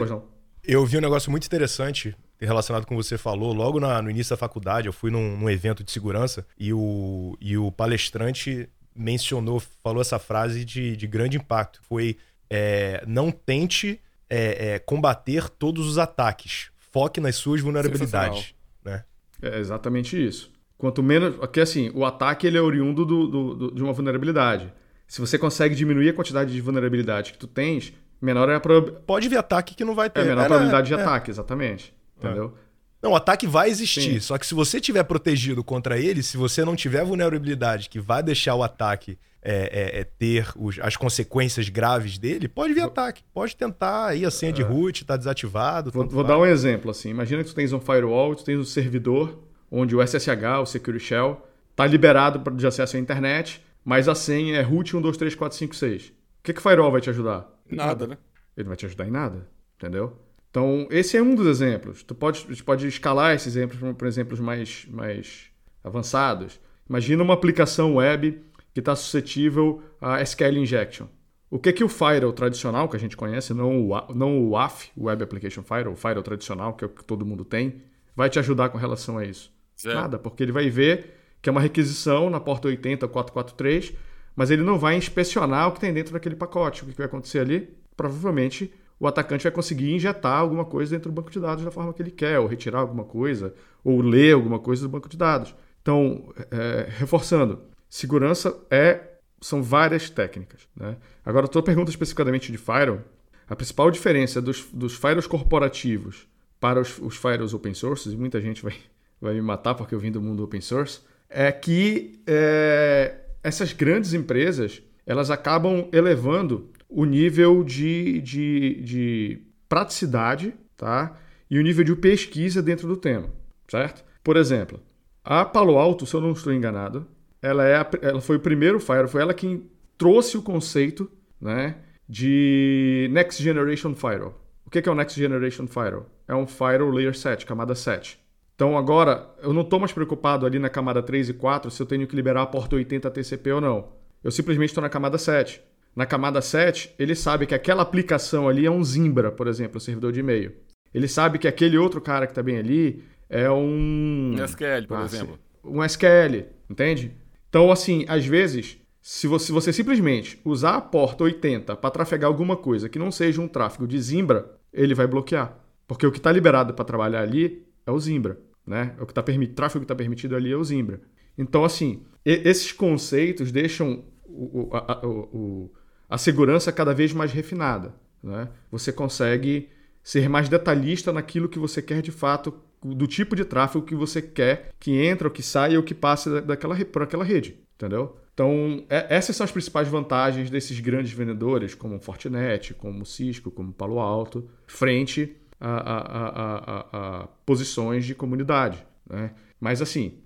eu vi um negócio muito interessante relacionado com o que você falou. Logo na, no início da faculdade, eu fui num, num, evento de segurança e o, e o palestrante mencionou, falou essa frase de, de grande impacto. Foi é, não tente é, é, combater todos os ataques. Foque nas suas vulnerabilidades. Né? É exatamente isso. Quanto menos. Porque assim, o ataque ele é oriundo do, do, do, de uma vulnerabilidade. Se você consegue diminuir a quantidade de vulnerabilidade que tu tens, menor é a probabilidade. Pode vir ataque que não vai ter. É menor a probabilidade de é. ataque, exatamente. Entendeu? Não, o ataque vai existir. Sim. Só que se você tiver protegido contra ele, se você não tiver vulnerabilidade que vai deixar o ataque é, é, é ter os, as consequências graves dele, pode vir ataque. Pode tentar aí a senha de é. root, tá desativado. Vou, vou dar um exemplo assim. Imagina que tu tens um firewall, tu tens um servidor onde o SSH, o Security Shell, tá liberado de acesso à internet, mas a senha é root 123456. O que, que o firewall vai te ajudar? Nada, né? Ele não vai te ajudar em nada, entendeu? Então, esse é um dos exemplos. Tu pode, tu pode escalar esses exemplos para exemplos mais, mais avançados. Imagina uma aplicação web que está suscetível a SQL injection. O que que o firewall tradicional que a gente conhece, não o, não o WAF, Web Application Firewall, o firewall tradicional que é o que todo mundo tem, vai te ajudar com relação a isso? Nada, porque ele vai ver que é uma requisição na porta 80443, mas ele não vai inspecionar o que tem dentro daquele pacote. O que vai acontecer ali? Provavelmente o atacante vai conseguir injetar alguma coisa dentro do banco de dados da forma que ele quer, ou retirar alguma coisa, ou ler alguma coisa do banco de dados. Então, é, reforçando, segurança é são várias técnicas. Né? Agora, a tua pergunta especificamente de firewall, a principal diferença dos, dos firewalls corporativos para os, os firewalls open source, e muita gente vai, vai me matar porque eu vim do mundo open source, é que é, essas grandes empresas elas acabam elevando o nível de, de, de praticidade tá? e o nível de pesquisa dentro do tema, certo? Por exemplo, a Palo Alto, se eu não estou enganado, ela, é a, ela foi o primeiro Firewall, foi ela quem trouxe o conceito né, de Next Generation Firewall. O que é o Next Generation Firewall? É um Firewall Layer 7, camada 7. Então agora, eu não estou mais preocupado ali na camada 3 e 4 se eu tenho que liberar a porta 80 TCP ou não. Eu simplesmente estou na camada 7. Na camada 7, ele sabe que aquela aplicação ali é um Zimbra, por exemplo, o servidor de e-mail. Ele sabe que aquele outro cara que está bem ali é um. Um SQL, por ah, exemplo. Um SQL, entende? Então, assim, às vezes, se você, se você simplesmente usar a porta 80 para trafegar alguma coisa que não seja um tráfego de Zimbra, ele vai bloquear. Porque o que está liberado para trabalhar ali é o Zimbra. Né? O que tá permitido, tráfego que está permitido ali é o Zimbra. Então, assim, esses conceitos deixam o, a, o, a segurança cada vez mais refinada. Né? Você consegue ser mais detalhista naquilo que você quer de fato, do tipo de tráfego que você quer que entre ou que saia ou que passe daquela, por aquela rede. Entendeu? Então, é, essas são as principais vantagens desses grandes vendedores, como Fortinet, como Cisco, como Palo Alto, frente a, a, a, a posições de comunidade. Né? Mas, assim,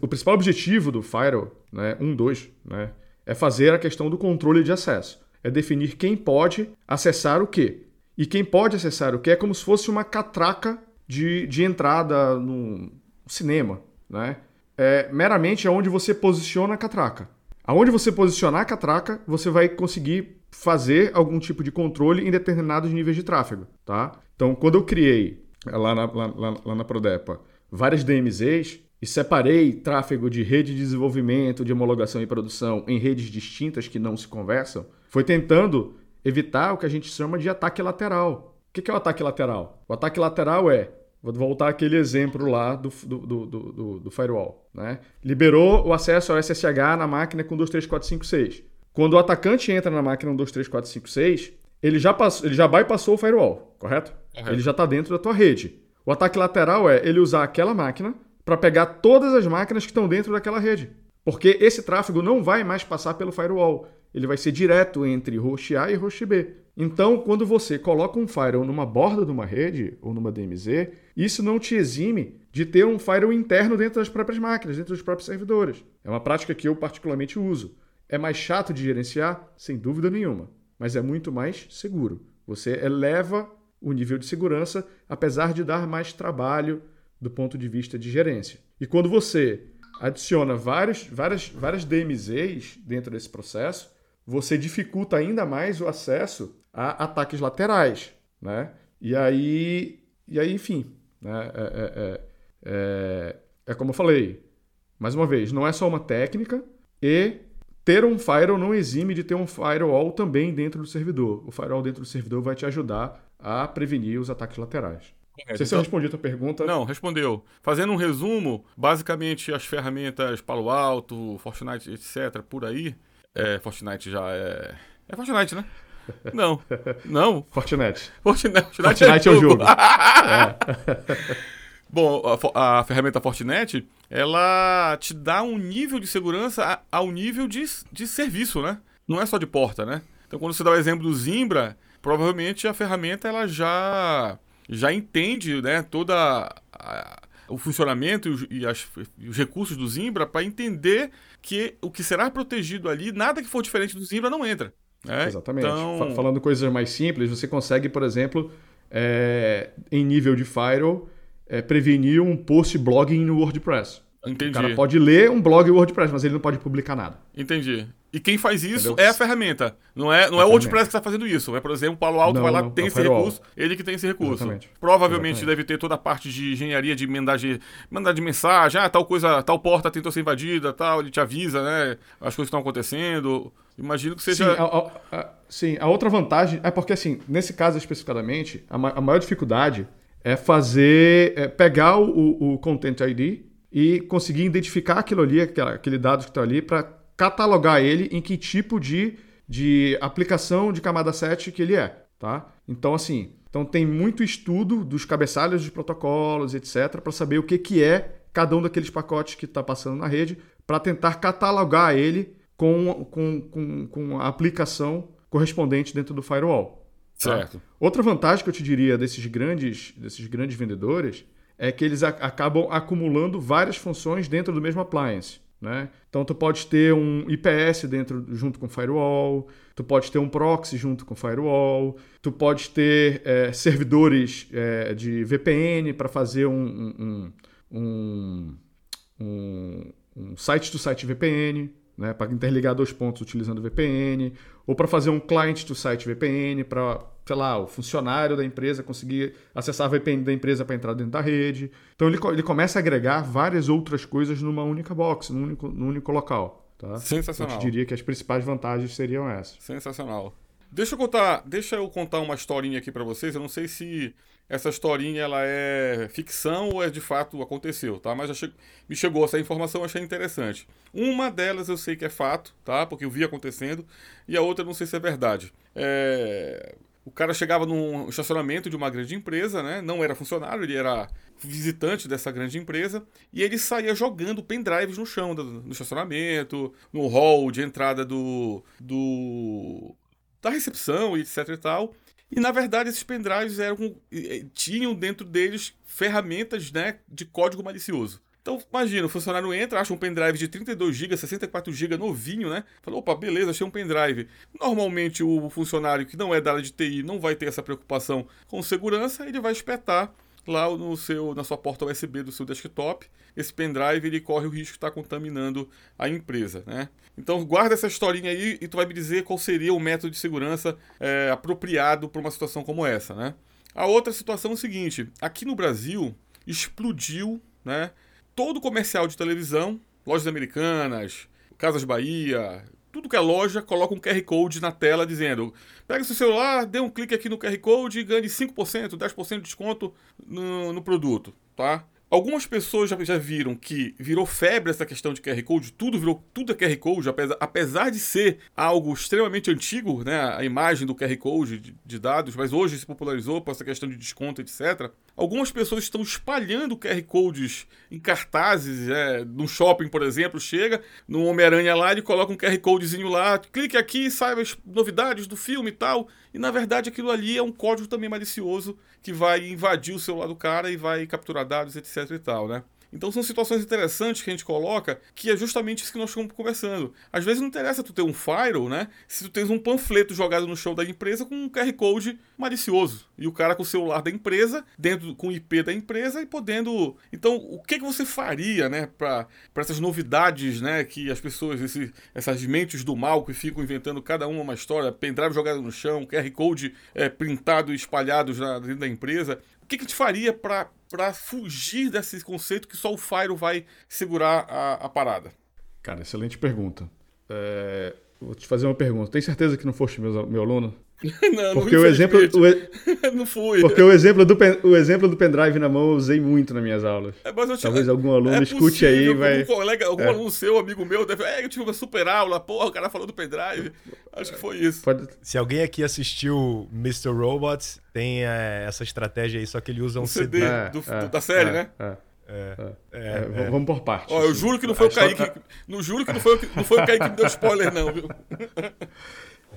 o principal objetivo do Firewall, né, um, dois, né, é fazer a questão do controle de acesso. É definir quem pode acessar o quê. E quem pode acessar o quê é como se fosse uma catraca de, de entrada no cinema. Né? É meramente onde você posiciona a catraca. Aonde você posicionar a catraca, você vai conseguir fazer algum tipo de controle em determinados níveis de tráfego. Tá? Então, quando eu criei lá na, lá, lá na Prodepa várias DMZs, e separei tráfego de rede de desenvolvimento, de homologação e produção em redes distintas que não se conversam, foi tentando evitar o que a gente chama de ataque lateral. O que é o ataque lateral? O ataque lateral é, vou voltar aquele exemplo lá do, do, do, do, do firewall, né? liberou o acesso ao SSH na máquina com 23456. Quando o atacante entra na máquina 23456, ele já, passou, ele já bypassou o firewall, correto? Uhum. Ele já está dentro da tua rede. O ataque lateral é ele usar aquela máquina para pegar todas as máquinas que estão dentro daquela rede. Porque esse tráfego não vai mais passar pelo firewall. Ele vai ser direto entre host A e host B. Então, quando você coloca um firewall numa borda de uma rede ou numa DMZ, isso não te exime de ter um firewall interno dentro das próprias máquinas, dentro dos próprios servidores. É uma prática que eu particularmente uso. É mais chato de gerenciar? Sem dúvida nenhuma, mas é muito mais seguro. Você eleva o nível de segurança, apesar de dar mais trabalho do ponto de vista de gerência. E quando você adiciona vários, várias, várias DMZs dentro desse processo, você dificulta ainda mais o acesso a ataques laterais, né? E aí, e aí enfim, né? É, é, é, é, é como eu falei, mais uma vez, não é só uma técnica e ter um firewall não exime de ter um firewall também dentro do servidor. O firewall dentro do servidor vai te ajudar a prevenir os ataques laterais. Não sei se eu então- respondi a tua pergunta. Não, respondeu. Fazendo um resumo, basicamente as ferramentas Palo Alto, Fortnite, etc., por aí. É, Fortnite já é. É Fortnite, né? Não. Não. Fortnite. Fortnite, Fortnite, Fortnite é, o jogo. é. Bom, a, a, ferramenta Fortinet, ela te dá um nível de segurança ao nível de, de serviço, né? Não é só de porta, né? Então, quando você dá o exemplo do Zimbra, provavelmente a ferramenta ela já já entende né, toda a, o funcionamento e os, e as, os recursos do Zimbra para entender que o que será protegido ali, nada que for diferente do Zimbra não entra. Né? Exatamente. Então... Falando coisas mais simples, você consegue, por exemplo, é, em nível de firewall, é, prevenir um post blogging no WordPress. Entendi. O cara pode ler um blog WordPress, mas ele não pode publicar nada. Entendi. E quem faz isso Entendeu? é a ferramenta. Não é, não é, é o WordPress que está fazendo isso. É, por exemplo, o Palo Alto não, vai lá, não, tem é esse recurso, ele que tem esse recurso. Exatamente. Provavelmente Exatamente. deve ter toda a parte de engenharia de mandar de, mandar de mensagem, ah, tal coisa, tal porta tentou ser invadida, tal, ele te avisa, né? As coisas estão acontecendo. Imagino que seja. Sim a, a, sim, a outra vantagem é porque, assim, nesse caso especificadamente, a, ma a maior dificuldade é fazer. É pegar o, o Content ID e conseguir identificar aquilo ali, aquele dado que está ali, para catalogar ele em que tipo de, de aplicação de camada 7 que ele é, tá? Então, assim, então tem muito estudo dos cabeçalhos dos protocolos, etc., para saber o que, que é cada um daqueles pacotes que está passando na rede, para tentar catalogar ele com, com, com, com a aplicação correspondente dentro do firewall. Tá? Certo. Outra vantagem que eu te diria desses grandes, desses grandes vendedores é que eles acabam acumulando várias funções dentro do mesmo appliance. Né? Então tu pode ter um IPS dentro junto com firewall, tu pode ter um proxy junto com firewall, tu pode ter é, servidores é, de VPN para fazer um, um, um, um site-to-site VPN, né? para interligar dois pontos utilizando VPN, ou para fazer um client-to-site VPN para sei lá, o funcionário da empresa conseguir acessar a VPN da empresa para entrar dentro da rede. Então ele, ele começa a agregar várias outras coisas numa única box, num único, num único local. Tá? Sensacional. Eu te diria que as principais vantagens seriam essas. Sensacional. Deixa eu contar, deixa eu contar uma historinha aqui para vocês. Eu não sei se essa historinha ela é ficção ou é de fato aconteceu, tá? Mas che... me chegou essa informação, eu achei interessante. Uma delas eu sei que é fato, tá? Porque eu vi acontecendo, e a outra eu não sei se é verdade. É... O cara chegava num estacionamento de uma grande empresa, né? Não era funcionário, ele era visitante dessa grande empresa, e ele saía jogando pendrives no chão no estacionamento, no hall de entrada do, do da recepção etc e tal. E na verdade esses pendrives eram tinham dentro deles ferramentas, né, de código malicioso. Então, imagina, o funcionário entra, acha um pendrive de 32 GB, 64 GB novinho, né? Fala, opa, beleza, achei um pendrive. Normalmente o funcionário que não é da área de TI não vai ter essa preocupação com segurança, ele vai espetar lá no seu, na sua porta USB do seu desktop. Esse pendrive ele corre o risco de estar contaminando a empresa, né? Então guarda essa historinha aí e tu vai me dizer qual seria o método de segurança é, apropriado para uma situação como essa, né? A outra situação é o seguinte: aqui no Brasil explodiu, né? Todo comercial de televisão, lojas americanas, Casas Bahia, tudo que é loja, coloca um QR Code na tela dizendo: pega seu celular, dê um clique aqui no QR Code e ganhe 5%, 10% de desconto no, no produto, tá? Algumas pessoas já, já viram que virou febre essa questão de QR Code, tudo virou tudo é QR Code, apesar, apesar de ser algo extremamente antigo, né, a imagem do QR Code de, de dados, mas hoje se popularizou por essa questão de desconto, etc. algumas pessoas estão espalhando QR Codes em cartazes, é, no shopping, por exemplo, chega no Homem-Aranha lá, ele coloca um QR Codezinho lá, clique aqui, saiba as novidades do filme e tal. E na verdade aquilo ali é um código também malicioso que vai invadir o celular do cara e vai capturar dados, etc e tal, né? Então são situações interessantes que a gente coloca, que é justamente isso que nós estamos conversando. Às vezes não interessa tu ter um firewall, né? Se tu tens um panfleto jogado no chão da empresa com um QR Code malicioso. E o cara com o celular da empresa, dentro com o IP da empresa e podendo. Então, o que, que você faria, né, para essas novidades, né, que as pessoas, esse, essas mentes do mal que ficam inventando cada uma uma história, pendrive jogado no chão, QR Code é, printado e espalhados dentro da empresa. O que, que te faria para fugir desse conceito que só o Fire vai segurar a, a parada? Cara, excelente pergunta. É, vou te fazer uma pergunta. Tem certeza que não foste meu, meu aluno? não, porque o exemplo, o, não fui. Porque o exemplo, do, o exemplo do pendrive na mão eu usei muito nas minhas aulas. É, te, Talvez algum aluno é escute aí vai. Algum colega, algum é. aluno seu, amigo meu, deve. É, eu tive uma super aula, porra, o cara falou do pendrive. Acho que foi isso. Pode... Se alguém aqui assistiu Mr. Robots, tem é, essa estratégia aí, só que ele usa um, um CD, CD é, do, é, da série, né? É. É, é, vamos por partes. Ó, eu juro que não foi o Kaique. Tá... Não juro que não foi, não foi o Kaique que me deu spoiler, não, viu?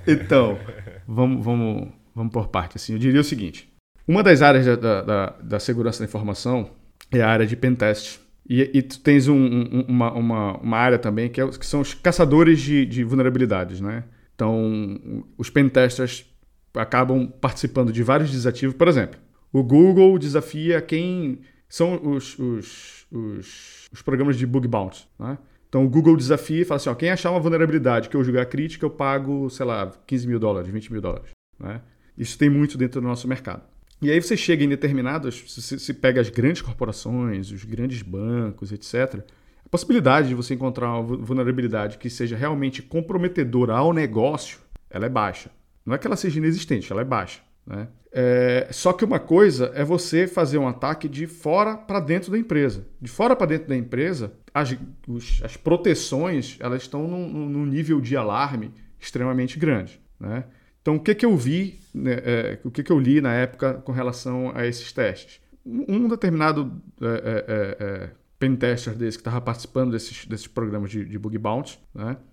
Então, vamos, vamos, vamos por parte. Assim, eu diria o seguinte: uma das áreas da, da, da segurança da informação é a área de pentest. E, e tu tens um, um, uma, uma, uma, área também que, é, que são os caçadores de, de vulnerabilidades, né? Então, os pentesters acabam participando de vários desafios. Por exemplo, o Google desafia quem são os, os, os, os programas de bug bounty, né? Então o Google desafia e fala assim: ó, quem achar uma vulnerabilidade que eu julgar crítica, eu pago, sei lá, 15 mil dólares, 20 mil dólares. Né? Isso tem muito dentro do nosso mercado. E aí você chega em determinadas, se, se pega as grandes corporações, os grandes bancos, etc. A possibilidade de você encontrar uma vulnerabilidade que seja realmente comprometedora ao negócio, ela é baixa. Não é que ela seja inexistente, ela é baixa. Né? É, só que uma coisa é você fazer um ataque de fora para dentro da empresa. De fora para dentro da empresa, as, os, as proteções elas estão num, num, nível de alarme extremamente grande. Né? Então, o que, que eu vi, né, é, o que, que eu li na época com relação a esses testes? Um determinado é, é, é, é pentester desse que estava participando desses, desses programas de, de bug bounty,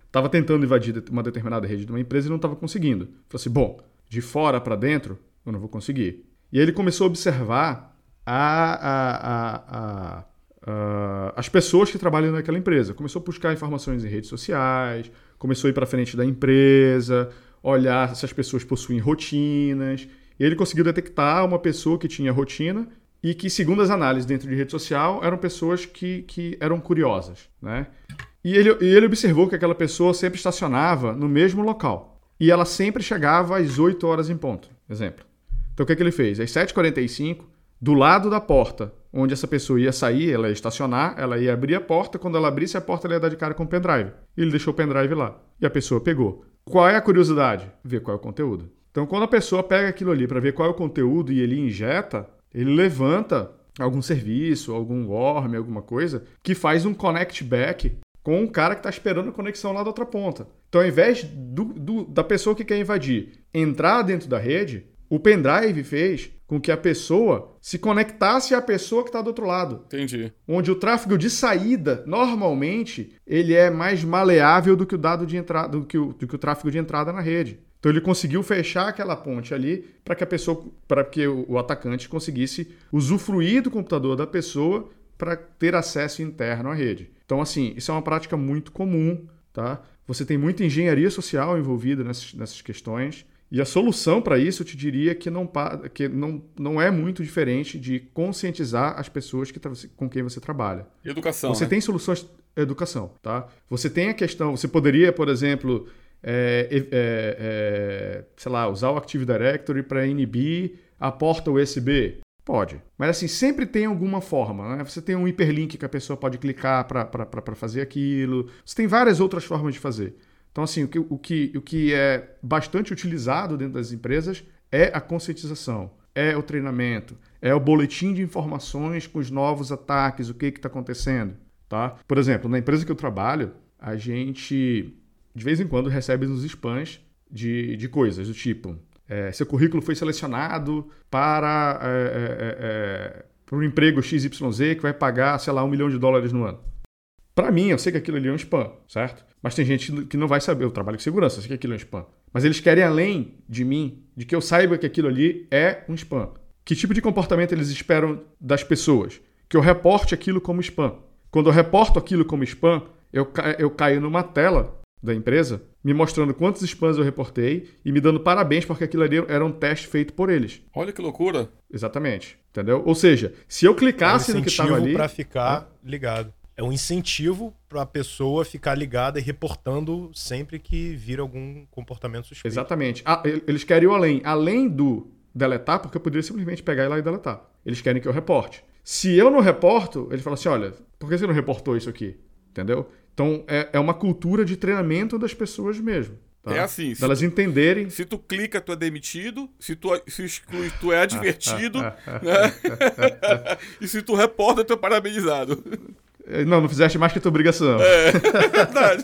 estava né? tentando invadir uma determinada rede de uma empresa e não estava conseguindo. Falei assim, bom, de fora para dentro, eu não vou conseguir. E aí ele começou a observar a, a, a, as pessoas que trabalham naquela empresa. Começou a buscar informações em redes sociais, começou a ir para frente da empresa, olhar se as pessoas possuem rotinas. E ele conseguiu detectar uma pessoa que tinha rotina e que, segundo as análises dentro de rede social, eram pessoas que, que eram curiosas. Né? E, ele, e ele observou que aquela pessoa sempre estacionava no mesmo local. E ela sempre chegava às 8 horas em ponto. Exemplo. Então o que, que ele fez? Às 7h45, do lado da porta onde essa pessoa ia sair, ela ia estacionar, ela ia abrir a porta, quando ela abrisse a porta, ela ia dar de cara com o pendrive. E ele deixou o pendrive lá. E a pessoa pegou. Qual é a curiosidade? Ver qual é o conteúdo. Então, quando a pessoa pega aquilo ali para ver qual é o conteúdo e ele injeta, ele levanta algum serviço, algum worm, alguma coisa, que faz um connect back com um cara que está esperando a conexão lá da outra ponta. Então, ao invés do, do, da pessoa que quer invadir entrar dentro da rede, o pendrive fez com que a pessoa se conectasse à pessoa que está do outro lado. Entendi. Onde o tráfego de saída, normalmente, ele é mais maleável do que o dado de entrada, do que o, do que o tráfego de entrada na rede. Então ele conseguiu fechar aquela ponte ali para que a pessoa, para que o, o atacante conseguisse usufruir do computador da pessoa para ter acesso interno à rede. Então, assim, isso é uma prática muito comum, tá? Você tem muita engenharia social envolvida nessas, nessas questões. E a solução para isso, eu te diria que, não, que não, não é muito diferente de conscientizar as pessoas que, com quem você trabalha. Educação. Você né? tem soluções. Educação, tá? Você tem a questão. Você poderia, por exemplo, é, é, é, sei lá, usar o Active Directory para inibir a porta USB. Pode. Mas assim, sempre tem alguma forma. Né? Você tem um hiperlink que a pessoa pode clicar para fazer aquilo. Você tem várias outras formas de fazer. Então, assim, o que, o, que, o que é bastante utilizado dentro das empresas é a conscientização, é o treinamento, é o boletim de informações com os novos ataques, o que está acontecendo. Tá? Por exemplo, na empresa que eu trabalho, a gente de vez em quando recebe nos spams de, de coisas do tipo É, seu currículo foi selecionado para, é, é, é para um emprego XYZ que vai pagar, sei lá, um milhão de dólares no ano. Para mim, eu sei que aquilo ali é um spam, certo? Mas tem gente que não vai saber. Eu trabalho com segurança, eu sei que aquilo é um spam. Mas eles querem além de mim, de que eu saiba que aquilo ali é um spam. Que tipo de comportamento eles esperam das pessoas? Que eu reporte aquilo como spam. Quando eu reporto aquilo como spam, eu, ca eu caio numa tela da empresa me mostrando quantos spams eu reportei e me dando parabéns porque aquilo ali era um teste feito por eles. Olha que loucura. Exatamente. Entendeu? Ou seja, se eu clicasse é um no que estava ali. para ficar ligado. É um incentivo para a pessoa ficar ligada e reportando sempre que vir algum comportamento suspeito. Exatamente. Ah, eles querem o além. Além do deletar, porque eu poderia simplesmente pegar e lá e deletar. Eles querem que eu reporte. Se eu não reporto, eles falam assim: olha, por que você não reportou isso aqui? Entendeu? Então é, é uma cultura de treinamento das pessoas mesmo. Tá? É assim. elas tu, entenderem. Se tu clica, tu é demitido. Se tu se exclui, tu é advertido. né? e se tu reporta, tu é parabenizado. É, não, não fizeste mais que a tua obrigação. É, verdade.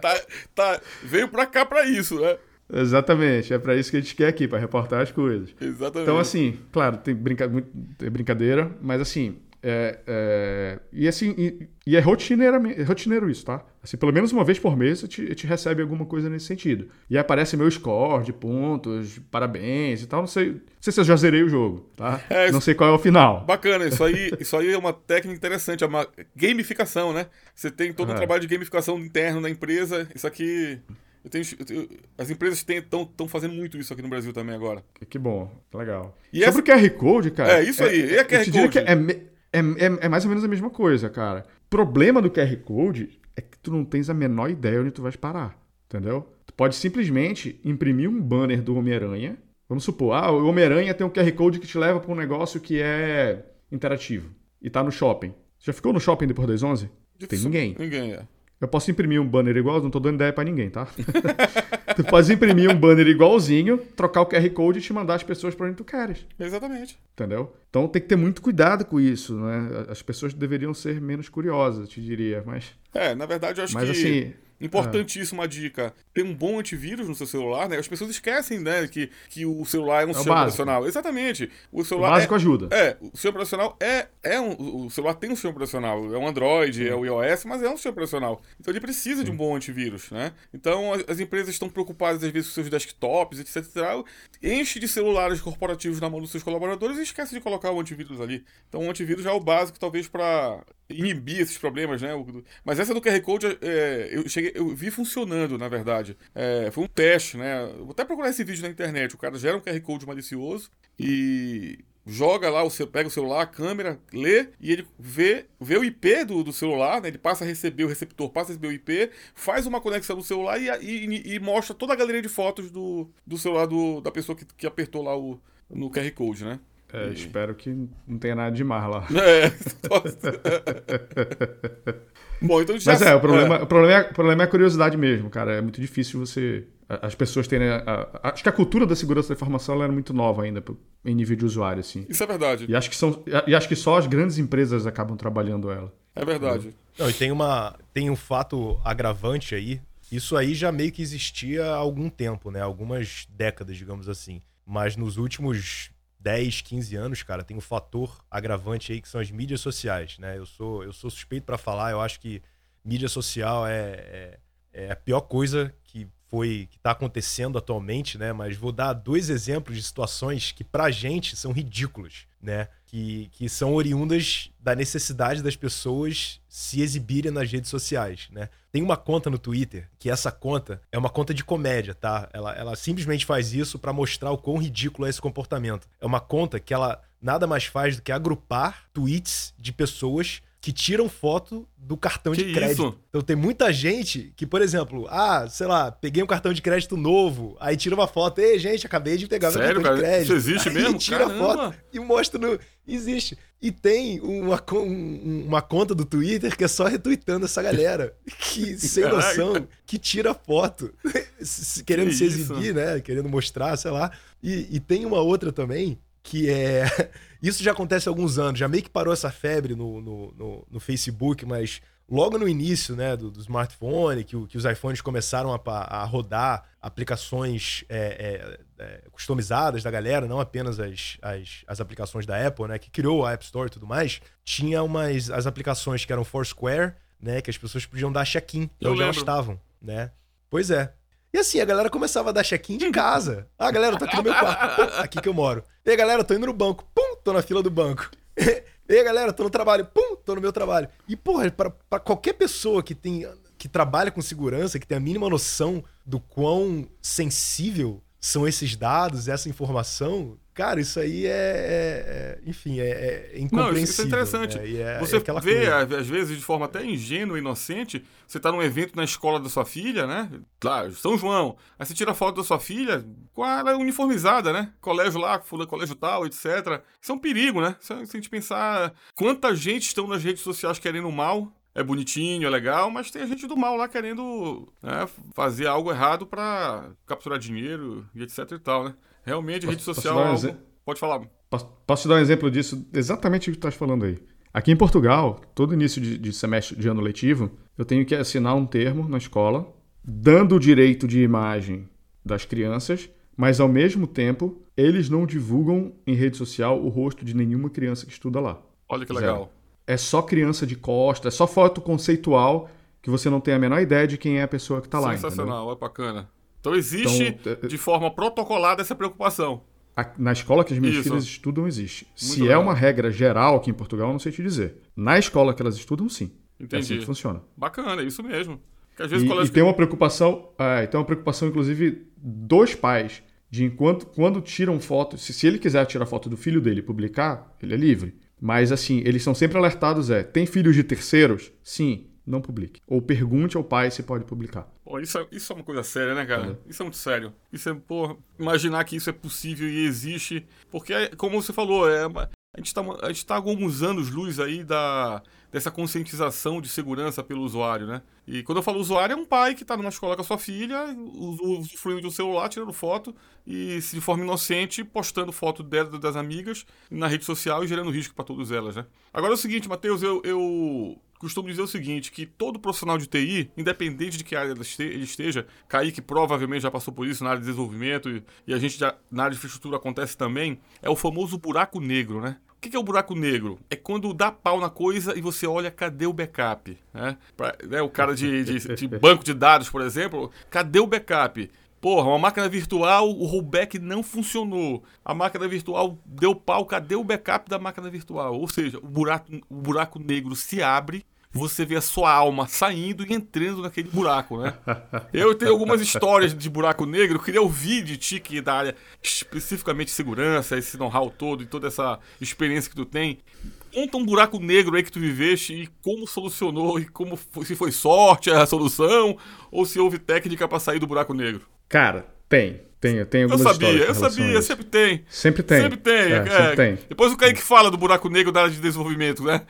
tá, tá, veio pra cá pra isso, né? Exatamente, é para isso que a gente quer aqui, para reportar as coisas. Exatamente. Então, assim, claro, tem, brinca... tem brincadeira, mas assim, é, é, e assim, e, e é rotineiro isso, tá? Assim, pelo menos uma vez por mês a gente, te recebe alguma coisa nesse sentido. E aparece meu score de pontos, parabéns e tal. Não sei, não sei se eu já zerei o jogo, tá? É, não sei qual é o final. Bacana, isso aí, isso aí é uma técnica interessante, é uma gamificação, né? Você tem todo um é. trabalho de gamificação interno na empresa. Isso aqui eu tenho, eu tenho, as empresas estão fazendo muito isso aqui no Brasil também agora. Que, que bom, legal. E Sobre essa... o QR Code, cara. É, isso aí. É, a QR Code? É, é, é, é, mais ou menos a mesma coisa, cara. O problema do QR Code é que tu não tens a menor ideia onde tu vais parar, entendeu? Tu pode simplesmente imprimir um banner do Homem-Aranha. Vamos supor, ah, o Homem-Aranha tem um QR Code que te leva para um negócio que é interativo e tá no shopping. Já ficou no shopping depois das 11? Tem ninguém. Ninguém, é. Eu posso imprimir um banner igual, não tô dando ideia para ninguém, tá? tu pode imprimir um banner igualzinho, trocar o QR Code e te mandar as pessoas para onde tu queres. Exatamente. Entendeu? Então tem que ter muito cuidado com isso, né? As pessoas deveriam ser menos curiosas, te diria, mas... É, na verdade eu acho mas, que... Assim, Importantíssima dica. Ter um bom antivírus no seu celular, né? As pessoas esquecem, né, que, que o celular é um é sistema operacional. Exatamente. O celular. O básico é, ajuda. É, o sistema operacional é, é um. O celular tem um sistema operacional. É um Android, Sim. é o iOS, mas é um sistema operacional. Então ele precisa Sim. de um bom antivírus, né? Então as empresas estão preocupadas, às vezes, com seus desktops, etc. Enche de celulares corporativos na mão dos seus colaboradores e esquece de colocar o antivírus ali. Então o antivírus já é o básico, talvez, para inibir esses problemas, né? Mas essa do QR Code, é, eu, cheguei, eu vi funcionando, na verdade. É, foi um teste, né? Vou até procurar esse vídeo na internet. O cara gera um QR Code malicioso e joga lá, pega o celular, a câmera, lê e ele vê, vê o IP do, do celular, né? Ele passa a receber, o receptor passa a receber o IP, faz uma conexão no celular e, e, e mostra toda a galeria de fotos do, do celular do, da pessoa que, que apertou lá o, no QR Code, né? É, e... espero que não tenha nada demais lá. É. Bom, então já... Mas é, o problema, é. O, problema é, o problema é a curiosidade mesmo, cara. É muito difícil você. As pessoas terem. A, a, acho que a cultura da segurança da informação era muito nova ainda em nível de usuário, assim. Isso é verdade. E acho que, são, e acho que só as grandes empresas acabam trabalhando ela. É verdade. Não, e tem, uma, tem um fato agravante aí. Isso aí já meio que existia há algum tempo, né? Algumas décadas, digamos assim. Mas nos últimos 10, 15 anos, cara, tem um fator agravante aí que são as mídias sociais, né? Eu sou, eu sou suspeito para falar, eu acho que mídia social é, é, é, a pior coisa que foi que tá acontecendo atualmente, né? Mas vou dar dois exemplos de situações que pra gente são ridículas, né? Que, que são oriundas da necessidade das pessoas se exibirem nas redes sociais, né? Tem uma conta no Twitter que essa conta é uma conta de comédia, tá? Ela, ela simplesmente faz isso para mostrar o quão ridículo é esse comportamento. É uma conta que ela nada mais faz do que agrupar tweets de pessoas que tiram foto do cartão que de crédito. Isso? Então tem muita gente que, por exemplo, ah, sei lá, peguei um cartão de crédito novo, aí tira uma foto, ei, gente, acabei de pegar Sério, meu cartão cara? de crédito. Isso existe aí mesmo? tira Caramba. a foto e mostra no. Existe. E tem uma, uma conta do Twitter que é só retweetando essa galera. Que, sem noção, que tira foto. querendo que se exibir, né? Querendo mostrar, sei lá. E, e tem uma outra também que é. Isso já acontece há alguns anos, já meio que parou essa febre no, no, no, no Facebook, mas logo no início né, do, do smartphone, que, que, os iPhones começaram a, a rodar aplicações é, é, é, customizadas da galera, não apenas as, as, as, aplicações da Apple, né, que criou a App Store e tudo mais, tinha umas as aplicações que eram Foursquare, né, que as pessoas podiam dar check-in onde elas estavam, né? Pois é. E assim, a galera começava a dar check-in de casa. Ah, galera, tô aqui no meu quarto. Pum, aqui que eu moro. E aí, galera, tô indo no banco. Pum, tô na fila do banco. E aí, galera, tô no trabalho. Pum, tô no meu trabalho. E, porra, pra, pra qualquer pessoa que tem que trabalha com segurança, que tem a mínima noção do quão sensível são esses dados, essa informação, cara, isso aí é, é, é enfim, é, é incompreensível. Não, isso é interessante. Né? É, você é vê, coisa. às vezes, de forma até ingênua, inocente, você está num evento na escola da sua filha, né? Claro, São João. Aí você tira foto da sua filha com ela uniformizada, né? Colégio lá, colégio tal, etc. Isso é um perigo, né? Se a gente pensar quanta gente estão nas redes sociais querendo mal, é bonitinho, é legal, mas tem a gente do mal lá querendo né, fazer algo errado para capturar dinheiro e etc e tal, né? Realmente, posso, rede social é algo... Pode falar. Posso, posso, te dar um exemplo disso? Exatamente o que tu estás falando aí. Aqui em Portugal, todo início de, de semestre de ano letivo, eu tenho que assinar um termo na escola, dando o direito de imagem das crianças, mas ao mesmo tempo, eles não divulgam em rede social o rosto de nenhuma criança que estuda lá. Olha que legal. Zero é só criança de costa, é só foto conceitual que você não tem a menor ideia de quem é a pessoa que está lá. Sensacional, é bacana. Então existe então, é, é, de forma protocolada essa preocupação. na escola que as minhas Isso. filhas estudam, existe. Muito Se é legal. é uma regra geral aqui em Portugal, não sei te dizer. Na escola que elas estudam, sim. Entendi. É assim que funciona. Bacana, é isso mesmo. às vezes e, e tem uma preocupação, é, tem uma preocupação, inclusive, dos pais, de enquanto quando tiram foto, se, se ele quiser tirar foto do filho dele e publicar, ele é livre. Mas assim, eles são sempre alertados: é, tem filhos de terceiros? Sim, não publique. Ou pergunte ao pai se pode publicar. Pô, isso, é, isso é uma coisa séria, né, cara? É. Isso é muito sério. Isso é, pô, imaginar que isso é possível e existe. Porque, é, como você falou, é, a gente está tá há alguns anos luz aí da, dessa conscientização de segurança pelo usuário, né? E quando eu falo usuário, é um pai que está numa escola com a sua filha, usufruindo de um celular, tirando foto e, de forma inocente, postando foto dela das amigas na rede social e gerando risco para todas elas, né? Agora é o seguinte, Matheus, eu, eu costumo dizer o seguinte, que todo profissional de TI, independente de que área ele esteja, Kaique provavelmente já passou por isso na área de desenvolvimento e, e a gente já na área de infraestrutura acontece também, é o famoso buraco negro, né? O que é o buraco negro? É quando dá pau na coisa e você olha cadê o backup. Né? Pra, né, o cara de, de, de banco de dados, por exemplo, cadê o backup? Porra, uma máquina virtual, o rollback não funcionou. A máquina virtual deu pau, cadê o backup da máquina virtual? Ou seja, o buraco, o buraco negro se abre você vê a sua alma saindo e entrando naquele buraco, né? Eu tenho algumas histórias de buraco negro, eu queria ouvir de ti que da área especificamente segurança, esse know-how todo e toda essa experiência que tu tem. Conta um buraco negro aí que tu viveste e como solucionou e como se foi sorte a solução ou se houve técnica para sair do buraco negro. Cara, tem. Tem, tem Eu sabia, eu sabia, sempre tem. Sempre tem. Sempre tem, é, é. Sempre tem. Depois o Kaique fala do buraco negro da área de desenvolvimento, né?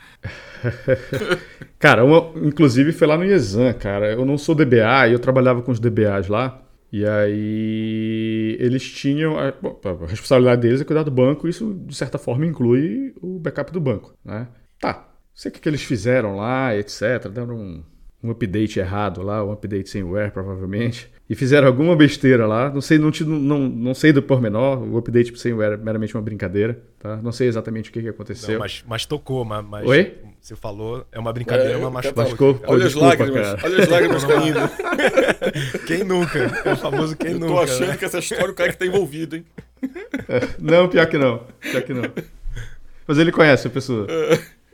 cara, uma, inclusive foi lá no IESAN, cara. Eu não sou DBA e eu trabalhava com os DBAs lá. E aí eles tinham. A, a responsabilidade deles é cuidar do banco, isso de certa forma inclui o backup do banco, né? Tá. Sei o que, que eles fizeram lá, etc. Deram um, um update errado lá, um update sem ware, provavelmente e fizeram alguma besteira lá. Não sei, não, não, não sei do pormenor. O update sem era meramente uma brincadeira, tá? Não sei exatamente o que, que aconteceu. Não, mas, mas tocou, mas, mas Oi? você falou, é uma brincadeira, é, mas machucou. Olha, olha as lágrimas, cara. olha as lágrimas caindo. quem nunca? É o famoso quem Eu nunca. Tô achando né? que essa história o cara que tá envolvido, hein? É, não, pior que não. Pior que não. Mas ele conhece a pessoa.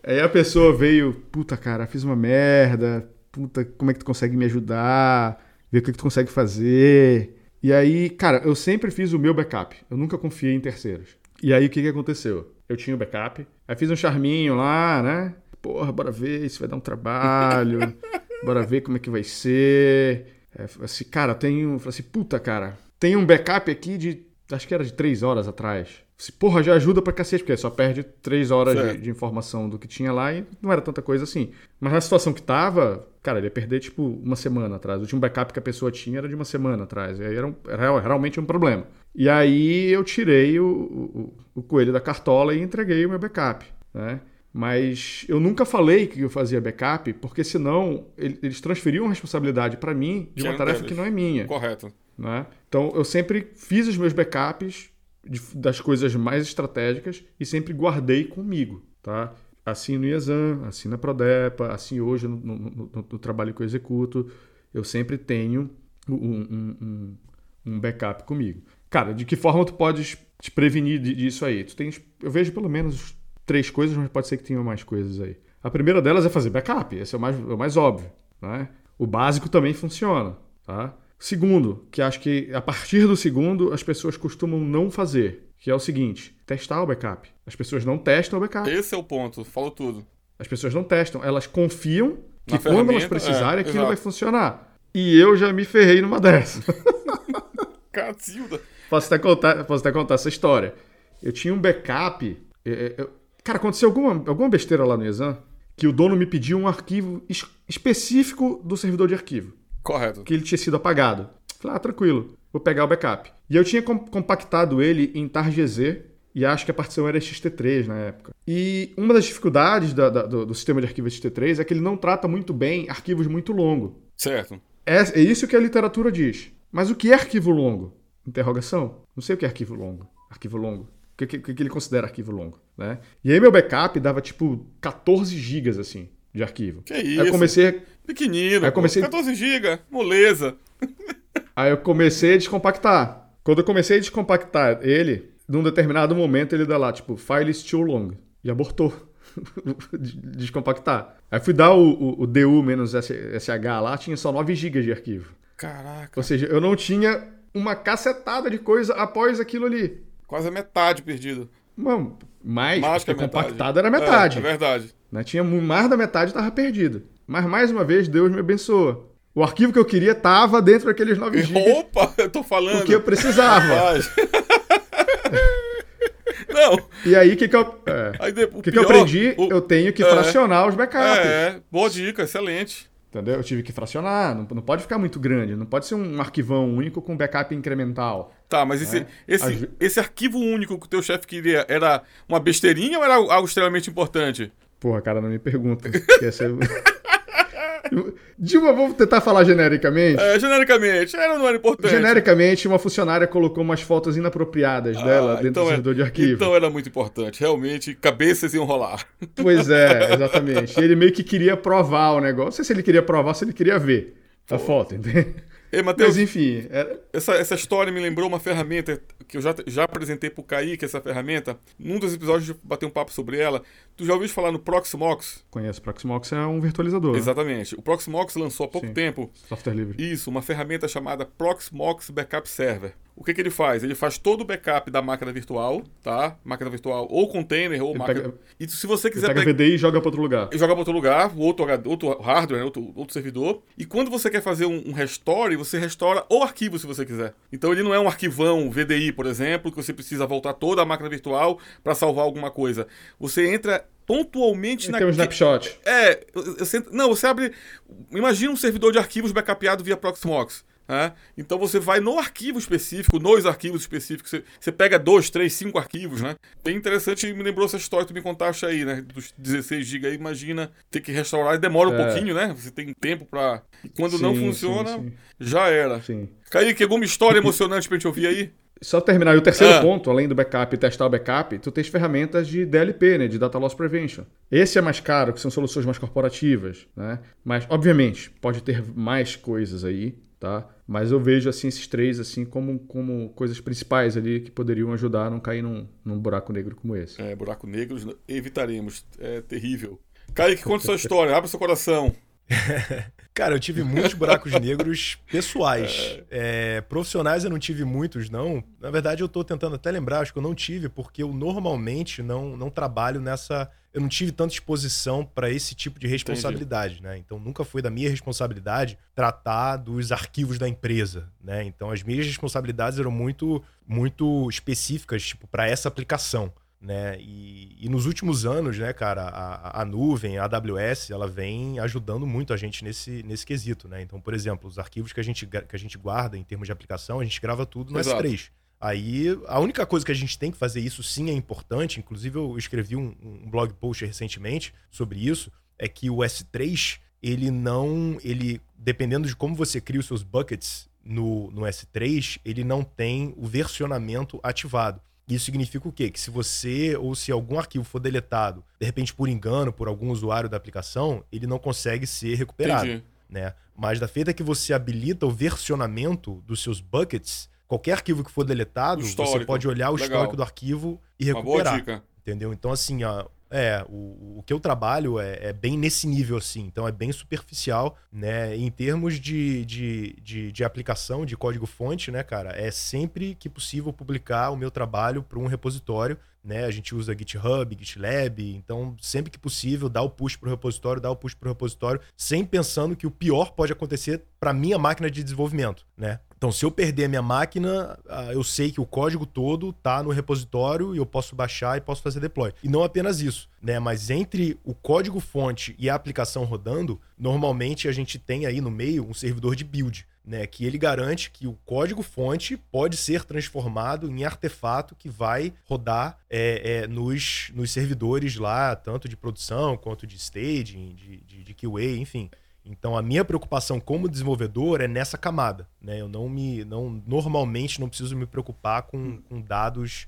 Aí a pessoa veio, puta cara, fiz uma merda, puta, como é que tu consegue me ajudar? Ver o que, que tu consegue fazer. E aí, cara, eu sempre fiz o meu backup. Eu nunca confiei em terceiros. E aí, o que, que aconteceu? Eu tinha o backup, aí fiz um charminho lá, né? Porra, bora ver se vai dar um trabalho, bora ver como é que vai ser. É, assim, cara, tenho. Falei assim, puta, cara, tem um backup aqui de. Acho que era de três horas atrás. Se, porra, já ajuda pra cacete, porque só perde três horas de, de, informação do que tinha lá e não era tanta coisa assim. Mas na situação que tava, Cara, ele ia perder, tipo, uma semana atrás. O último backup que a pessoa tinha era de uma semana atrás. E aí era, um, era realmente um problema. E aí eu tirei o, o, o, coelho da cartola e entreguei o meu backup, né? Mas eu nunca falei que eu fazia backup, porque senão eles transferiam a responsabilidade para mim de uma tarefa que não é minha. Correto. Né? Então eu sempre fiz os meus backups das coisas mais estratégicas e sempre guardei comigo. Tá? Assim no IESAN, assim na Prodepa, assim hoje no, no, no, no trabalho que eu executo, eu sempre tenho um, um, um, um, backup comigo. Cara, de que forma tu podes te prevenir disso aí? Tu tens, eu vejo pelo menos três coisas, mas pode ser que tenha mais coisas aí. A primeira delas é fazer backup, esse é o mais, é o mais óbvio. Né? O básico também funciona. Tá? Segundo, que acho que a partir do segundo as pessoas costumam não fazer, que é o seguinte: testar o backup. As pessoas não testam o backup. Esse é o ponto, falou tudo. As pessoas não testam, elas confiam que quando elas precisarem é, aquilo exato. vai funcionar. E eu já me ferrei numa dessas. Cacilda. Posso até contar, posso até contar essa história. Eu tinha um backup. Eu, é, eu, cara, aconteceu alguma, alguma besteira lá no Exam que o dono me pediu um arquivo es, específico do servidor de arquivo. Correto. Que ele tinha sido apagado. Falei, ah, tranquilo, vou pegar o backup. E eu tinha compactado ele em TarGZ e acho que a partição era XT3 na época. E uma das dificuldades da, da, do, do, sistema de arquivo XT3 é que ele não trata muito bem arquivos muito longos. Certo. É, é isso que a literatura diz. Mas o que é arquivo longo? Interrogação. Não sei o que é arquivo longo. Arquivo longo. O que, que, que ele considera arquivo longo, né? E aí meu backup dava tipo 14 gigas assim de arquivo. Que isso? Aí eu comecei pequenino. Aí comecei 14 GB, moleza. aí eu comecei a descompactar. Quando eu comecei a descompactar ele, num determinado momento ele dá lá tipo file is too long e abortou. descompactar. Aí fui dar o, o, o DU-SH lá, tinha só 9 GB de arquivo. Caraca. Ou seja, eu não tinha uma cacetada de coisa após aquilo ali. Quase a metade perdido. Mano, mais, mais que a compactado era metade. É, é verdade. Né? Tinha mais da metade estava perdido. Mas mais uma vez, Deus me abençoa. O arquivo que eu queria tava dentro daqueles 9 GB. Opa, eu tô falando. O que eu precisava. Não. E aí, o que, que eu. É, aí, o que, pior, que eu aprendi? O, eu tenho que é, fracionar os backups. É, boa dica, excelente. Entendeu? Eu tive que fracionar, não, não pode ficar muito grande, não pode ser um arquivão único com backup incremental. Tá, mas esse, né? esse, As... esse arquivo único que o teu chefe queria era uma besteirinha ou era algo extremamente importante? Porra, cara, não me pergunta. Essa é... Dilma, vamos tentar falar genericamente? É, genericamente, era não era importante? Genericamente, uma funcionária colocou umas fotos inapropriadas ah, dela dentro então do é- servidor de arquivo. Então era muito importante, realmente, cabeças iam rolar. Pois é, exatamente. Ele meio que queria provar o negócio. Não sei se ele queria provar, se ele queria ver a foto, entende? Ei, Mateus, Mas enfim. Era... Essa, essa história me lembrou uma ferramenta que eu já, já apresentei pro Kaique, essa ferramenta. Num dos episódios eu batei um papo sobre ela. Tu já ouviu falar no Proxmox? Conheço. O Proxmox é um virtualizador. Exatamente. O Proxmox lançou há pouco Sim. tempo. Software livre. Isso, uma ferramenta chamada Proxmox Backup Server. O que, que ele faz? Ele faz todo o backup da máquina virtual, tá? Máquina virtual ou container ou ele máquina. Pega, e se você quiser. Ele pega VDI e joga para outro lugar. E joga para outro lugar, outro, outro hardware, né? outro, outro servidor. E quando você quer fazer um, um restore, você restaura o arquivo se você quiser. Então ele não é um arquivão VDI, por exemplo, que você precisa voltar toda a máquina virtual para salvar alguma coisa. Você entra pontualmente na. Tem um snapshot. É, você, não, você abre. Imagina um servidor de arquivos backupeado via Proxmox. Né? Então você vai no arquivo específico, nos arquivos específicos, você, você, pega dois, três, cinco arquivos, né? Bem interessante, me lembrou essa história que tu me contaste aí, né? Dos 16 GB aí, imagina ter que restaurar, demora um é. pouquinho, né? Você tem tempo para Quando sim, não funciona, sim, sim. já era. Sim. Kaique, alguma história emocionante pra gente ouvir aí? Só terminar, e o terceiro ah. ponto, além do backup e testar o backup, tu tens ferramentas de DLP, né, de Data Loss Prevention. Esse é mais caro, que são soluções mais corporativas, né? Mas, obviamente, pode ter mais coisas aí, tá? Mas eu vejo assim esses três assim como, como coisas principais ali que poderiam ajudar a não cair num, num buraco negro como esse. É, buraco negro evitaremos. É terrível. Kaique, conta sua história, abre seu coração. Cara, eu tive muitos buracos negros pessoais. É, profissionais eu não tive muitos, não. Na verdade, eu tô tentando até lembrar, acho que eu não tive, porque eu normalmente não, não trabalho nessa. Eu não tive tanta exposição para esse tipo de responsabilidade, Entendi. né? Então nunca foi da minha responsabilidade tratar dos arquivos da empresa, né? Então as minhas responsabilidades eram muito, muito específicas, tipo, para essa aplicação né? E, e, nos últimos anos, né, cara, a, a, nuvem, a AWS, ela vem ajudando muito a gente nesse, nesse quesito, né? Então, por exemplo, os arquivos que a gente, que a gente guarda em termos de aplicação, a gente grava tudo no Exato. S3. Aí, a única coisa que a gente tem que fazer isso sim é importante, inclusive eu escrevi um, um blog post recentemente sobre isso, é que o S3, ele não, ele dependendo de como você cria os seus buckets no, no S3, ele não tem o versionamento ativado. Isso significa o quê? Que se você ou se algum arquivo for deletado, de repente por engano, por algum usuário da aplicação, ele não consegue ser recuperado. Entendi. Né? Mas da feita que você habilita o versionamento dos seus buckets, qualquer arquivo que for deletado, você pode olhar o Legal. histórico do arquivo e recuperar. Uma boa dica. Entendeu? Então, assim, ó, é, o, o que eu trabalho é, é, bem nesse nível, assim. Então é bem superficial, né? Em termos de, de, de, de aplicação, de código-fonte, né, cara? É sempre que possível publicar o meu trabalho para um repositório. Né? A gente usa GitHub, GitLab, então sempre que possível dá o push para o repositório, dá o push para o repositório, sem pensando que o pior pode acontecer para minha máquina de desenvolvimento, né? Então, se eu perder a minha máquina, ah, eu sei que o código todo tá no repositório e eu posso baixar e posso fazer deploy. E não apenas isso, né? Mas entre o código fonte e a aplicação rodando, normalmente a gente tem aí no meio um servidor de build. Né, que ele garante que o código fonte pode ser transformado em artefato que vai rodar é, é, nos, nos servidores lá, tanto de produção quanto de staging, de, de, de QA, enfim. Então a minha preocupação como desenvolvedor é nessa camada, né? Eu não me, não normalmente não preciso me preocupar com, com dados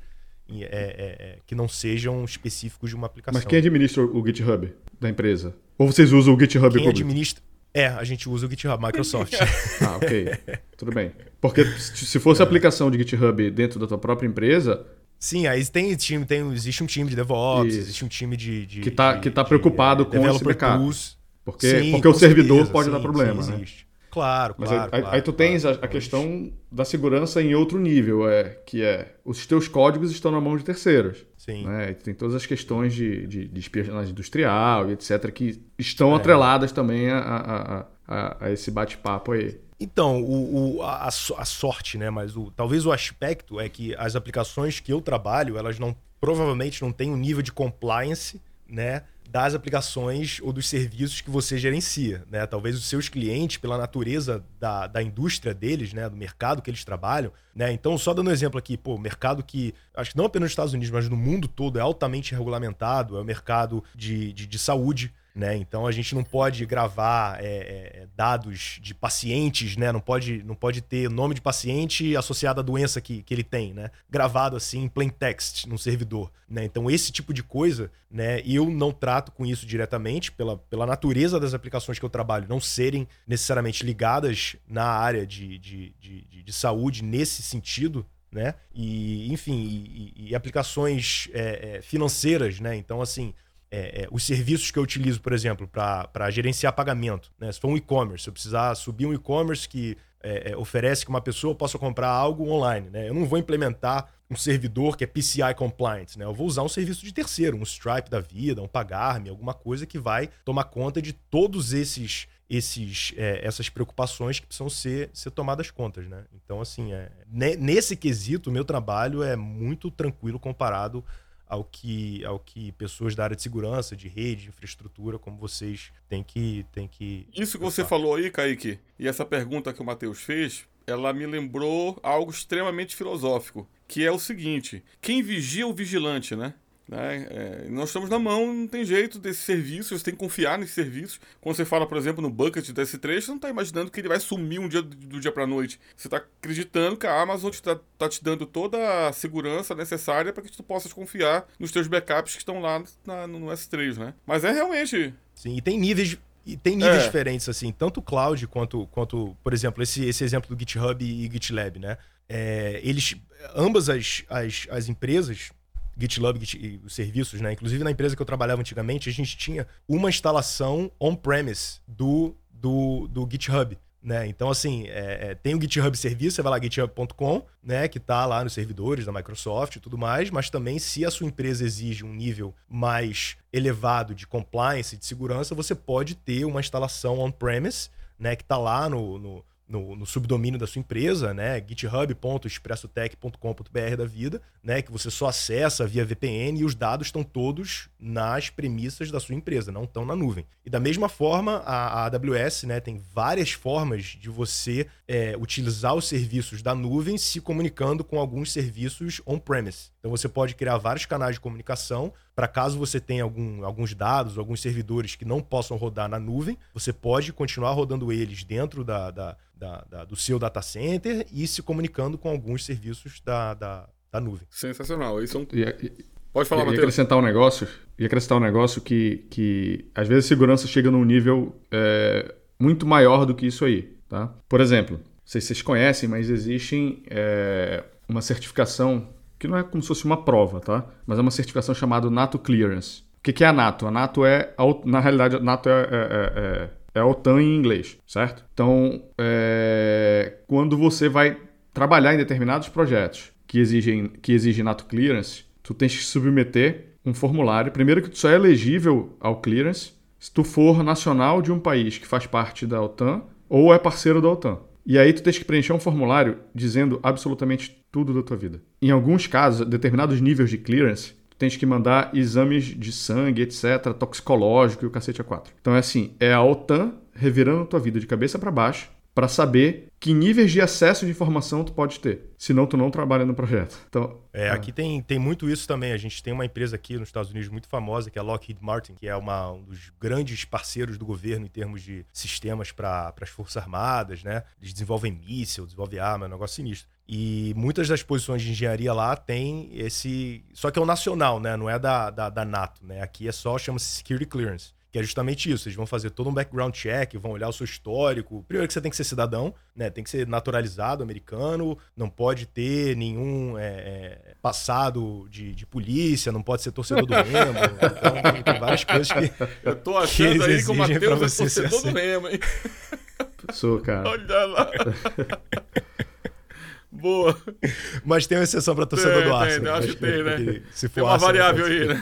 é, é, é, que não sejam específicos de uma aplicação. Mas quem administra o GitHub da empresa? Ou vocês usam o GitHub quem público? administra? É, a gente usa o GitHub, Microsoft. ah, ok. Tudo bem. Porque se fosse a aplicação de GitHub dentro da tua própria empresa, Sim, aí tem time, tem, existe um time de DevOps, existe um time de. de que está que tá preocupado de, com esse backup. Tools. Porque, Sim, porque o servidor certeza, pode sim, dar problema, sim, né? Claro, Mas claro, aí, claro, aí tu tens claro, a, a questão da segurança em outro nível, é, que é os teus códigos estão na mão de terceiros. Sim. Né? Tem todas as questões de, de, de espionagem industrial e etc. que estão é. atreladas também a, a, a, a esse bate-papo aí. Então, o, o, a, a, sorte, né? Mas o, talvez o aspecto é que as aplicações que eu trabalho, elas não provavelmente não têm um nível de compliance, né? Das aplicações ou dos serviços que você gerencia. Né? Talvez os seus clientes, pela natureza da, da indústria deles, né? do mercado que eles trabalham. Né? Então, só dando um exemplo aqui, pô, mercado que, acho que não apenas nos Estados Unidos, mas no mundo todo, é altamente regulamentado, é o mercado de, de, de saúde. Né? Então a gente não pode gravar é, é, dados de pacientes, né? Não pode, não pode ter nome de paciente associado à doença que, que ele tem, né? Gravado assim em plain text no servidor, né? Então esse tipo de coisa, né? Eu não trato com isso diretamente pela, pela natureza das aplicações que eu trabalho não serem necessariamente ligadas na área de, de, de, de saúde nesse sentido, né? E, enfim, e, e aplicações é, é, financeiras, né? Então, assim, é, é, os serviços que eu utilizo, por exemplo, para gerenciar pagamento. Né? Se for um e-commerce, se eu precisar subir um e-commerce que é, é, oferece que uma pessoa possa comprar algo online. Né? Eu não vou implementar um servidor que é PCI compliant. Né? Eu vou usar um serviço de terceiro, um Stripe da vida, um Pagar-me, alguma coisa que vai tomar conta de todos esses esses, é, essas preocupações que precisam ser, ser tomadas contas, né? Então, assim, é, nesse quesito, o meu trabalho é muito tranquilo comparado ao que, ao que pessoas da área de segurança, de rede, de infraestrutura, como vocês têm que. Têm que Isso que você falou aí, Kaique, e essa pergunta que o Matheus fez, ela me lembrou algo extremamente filosófico, que é o seguinte: quem vigia o vigilante, né? Né? É, nós estamos na mão, não tem jeito desse serviço, você tem que confiar nesse serviço. Quando você fala, por exemplo, no bucket do S3, você não está imaginando que ele vai sumir um dia do dia para noite. Você está acreditando que a Amazon está tá te dando toda a segurança necessária para que tu possas confiar nos teus backups que estão lá na, no S3, né? Mas é realmente. Sim, e tem níveis e tem níveis é. diferentes, assim, tanto cloud quanto, quanto por exemplo, esse, esse exemplo do GitHub e GitLab, né? É, eles, ambas as, as, as empresas, GitLab Git, os serviços, né? Inclusive na empresa que eu trabalhava antigamente, a gente tinha uma instalação on-premise do, do, do GitHub. Né? Então, assim, é, é, tem o GitHub Serviço, você vai lá github.com, né, que está lá nos servidores da Microsoft e tudo mais, mas também se a sua empresa exige um nível mais elevado de compliance, de segurança, você pode ter uma instalação on-premise, né, que está lá no, no no, no, subdomínio da sua empresa, né? github.expressotech.com.br da vida, né? Que você só acessa via VPN e os dados estão todos nas premissas da sua empresa, não estão na nuvem. E da mesma forma, a, a AWS né, tem várias formas de você é, utilizar os serviços da nuvem se comunicando com alguns serviços on-premise. Então você pode criar vários canais de comunicação para caso você tenha algum, alguns dados, alguns servidores que não possam rodar na nuvem, você pode continuar rodando eles dentro da, da, da, da do seu data center e se comunicando com alguns serviços da, da, da nuvem. Sensacional. Isso é um... e, Pode falar, Matheus. E acrescentar um negócio, e acrescentar um negócio que, que às vezes a segurança chega num nível é, muito maior do que isso aí, tá? Por exemplo, não sei se vocês conhecem, mas existe é, uma certificação que não é como se fosse uma prova, tá? Mas é uma certificação chamada NATO Clearance. O que é a NATO? A NATO é, na realidade, a NATO é, é, é, é a OTAN em inglês, certo? Então, é, quando você vai trabalhar em determinados projetos que exigem, que exigem NATO Clearance, tu tens que submeter um formulário. Primeiro que tu só é elegível ao clearance se tu for nacional de um país que faz parte da OTAN ou é parceiro da OTAN. E aí tu tens que preencher um formulário dizendo absolutamente tudo da tua vida. Em alguns casos, determinados níveis de clearance, tu tens que mandar exames de sangue, etc, toxicológico e o cacete a quatro. Então é assim, é a OTAN revirando a tua vida de cabeça para baixo para saber que níveis de acesso de informação tu pode ter. Senão tu não trabalha no projeto. Então, é, aqui tem, tem muito isso também. A gente tem uma empresa aqui nos Estados Unidos muito famosa, que é a Lockheed Martin, que é uma, um dos grandes parceiros do governo em termos de sistemas para as Forças Armadas, né? Eles desenvolvem míssil, desenvolvem arma, é um negócio sinistro. E muitas das posições de engenharia lá tem esse. Só que é o nacional, né? Não é da, da, da NATO, né? Aqui é só, chama-se Security Clearance que é justamente isso. Eles vão fazer todo um background check, vão olhar o seu histórico. Primeiro que você tem que ser cidadão, né? Tem que ser naturalizado americano, não pode ter nenhum é, é, passado de, de, polícia, não pode ser torcedor do Remo. então, tem várias coisas que. Eu tô achando que aí que o Matheus é torcedor do Remo, hein? Sou, cara. Olha lá. Boa. Mas tem uma exceção para torcedor tem, do Arsenal. Tem, acho que tem, né? Se for tem uma Arsenal, variável aí, né?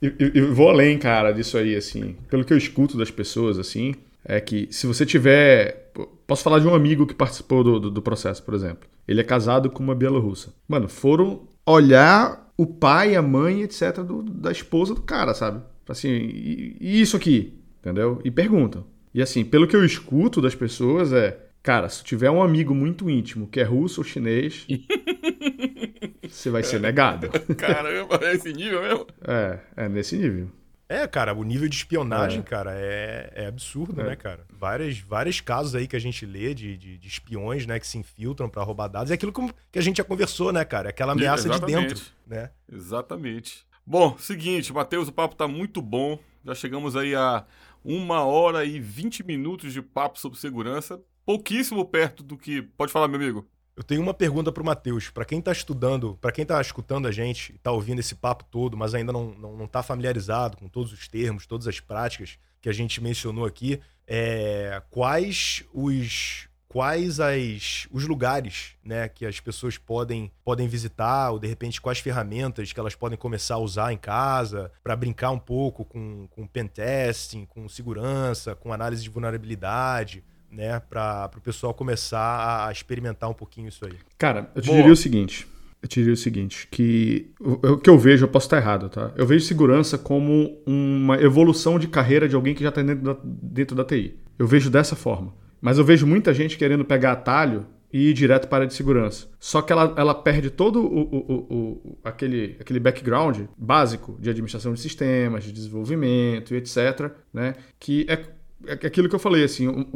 e, vou além, cara, disso aí, assim. Pelo que eu escuto das pessoas, assim, é que se você tiver. Posso falar de um amigo que participou do, do, do processo, por exemplo. Ele é casado com uma bielorrussa. Mano, foram olhar o pai, a mãe, etc., do, da esposa do cara, sabe? Assim, e, e isso aqui? Entendeu? E perguntam. E assim, pelo que eu escuto das pessoas é Cara, se tiver um amigo muito íntimo que é russo ou chinês, você vai ser negado. Caramba, é esse nível mesmo? É, é nesse nível. É, cara, o nível de espionagem, é. cara, é, é absurdo, é. né, cara? Várias, vários casos aí que a gente lê de, de, de espiões, né, que se infiltram para roubar dados. É aquilo que a gente já conversou, né, cara? Aquela ameaça de dentro, né? Exatamente. Bom, seguinte, Matheus, o papo tá muito bom. Já chegamos aí a uma hora e vinte minutos de papo sobre segurança pouquíssimo perto do que. Pode falar, meu amigo. Eu tenho uma pergunta para o Matheus. Para quem está estudando, para quem está escutando a gente, está ouvindo esse papo todo, mas ainda não não, não tá familiarizado com todos os termos, todas as práticas que a gente mencionou aqui, é, quais os quais as, os lugares né, que as pessoas podem, podem visitar, ou de repente quais ferramentas que elas podem começar a usar em casa para brincar um pouco com, com pentesting, com segurança, com análise de vulnerabilidade né, para o pessoal começar a experimentar um pouquinho isso aí? Cara, eu te Boa. diria o seguinte. Eu te diria o seguinte, que o, que eu vejo, eu posso estar errado, tá? Eu vejo segurança como uma evolução de carreira de alguém que já está dentro da, dentro da TI. Eu vejo dessa forma. Mas eu vejo muita gente querendo pegar atalho e ir direto para a área de segurança. Só que ela, ela perde todo o, o, o, aquele, aquele background básico de administração de sistemas, de desenvolvimento e etc. Né? Que é, é aquilo que eu falei, assim,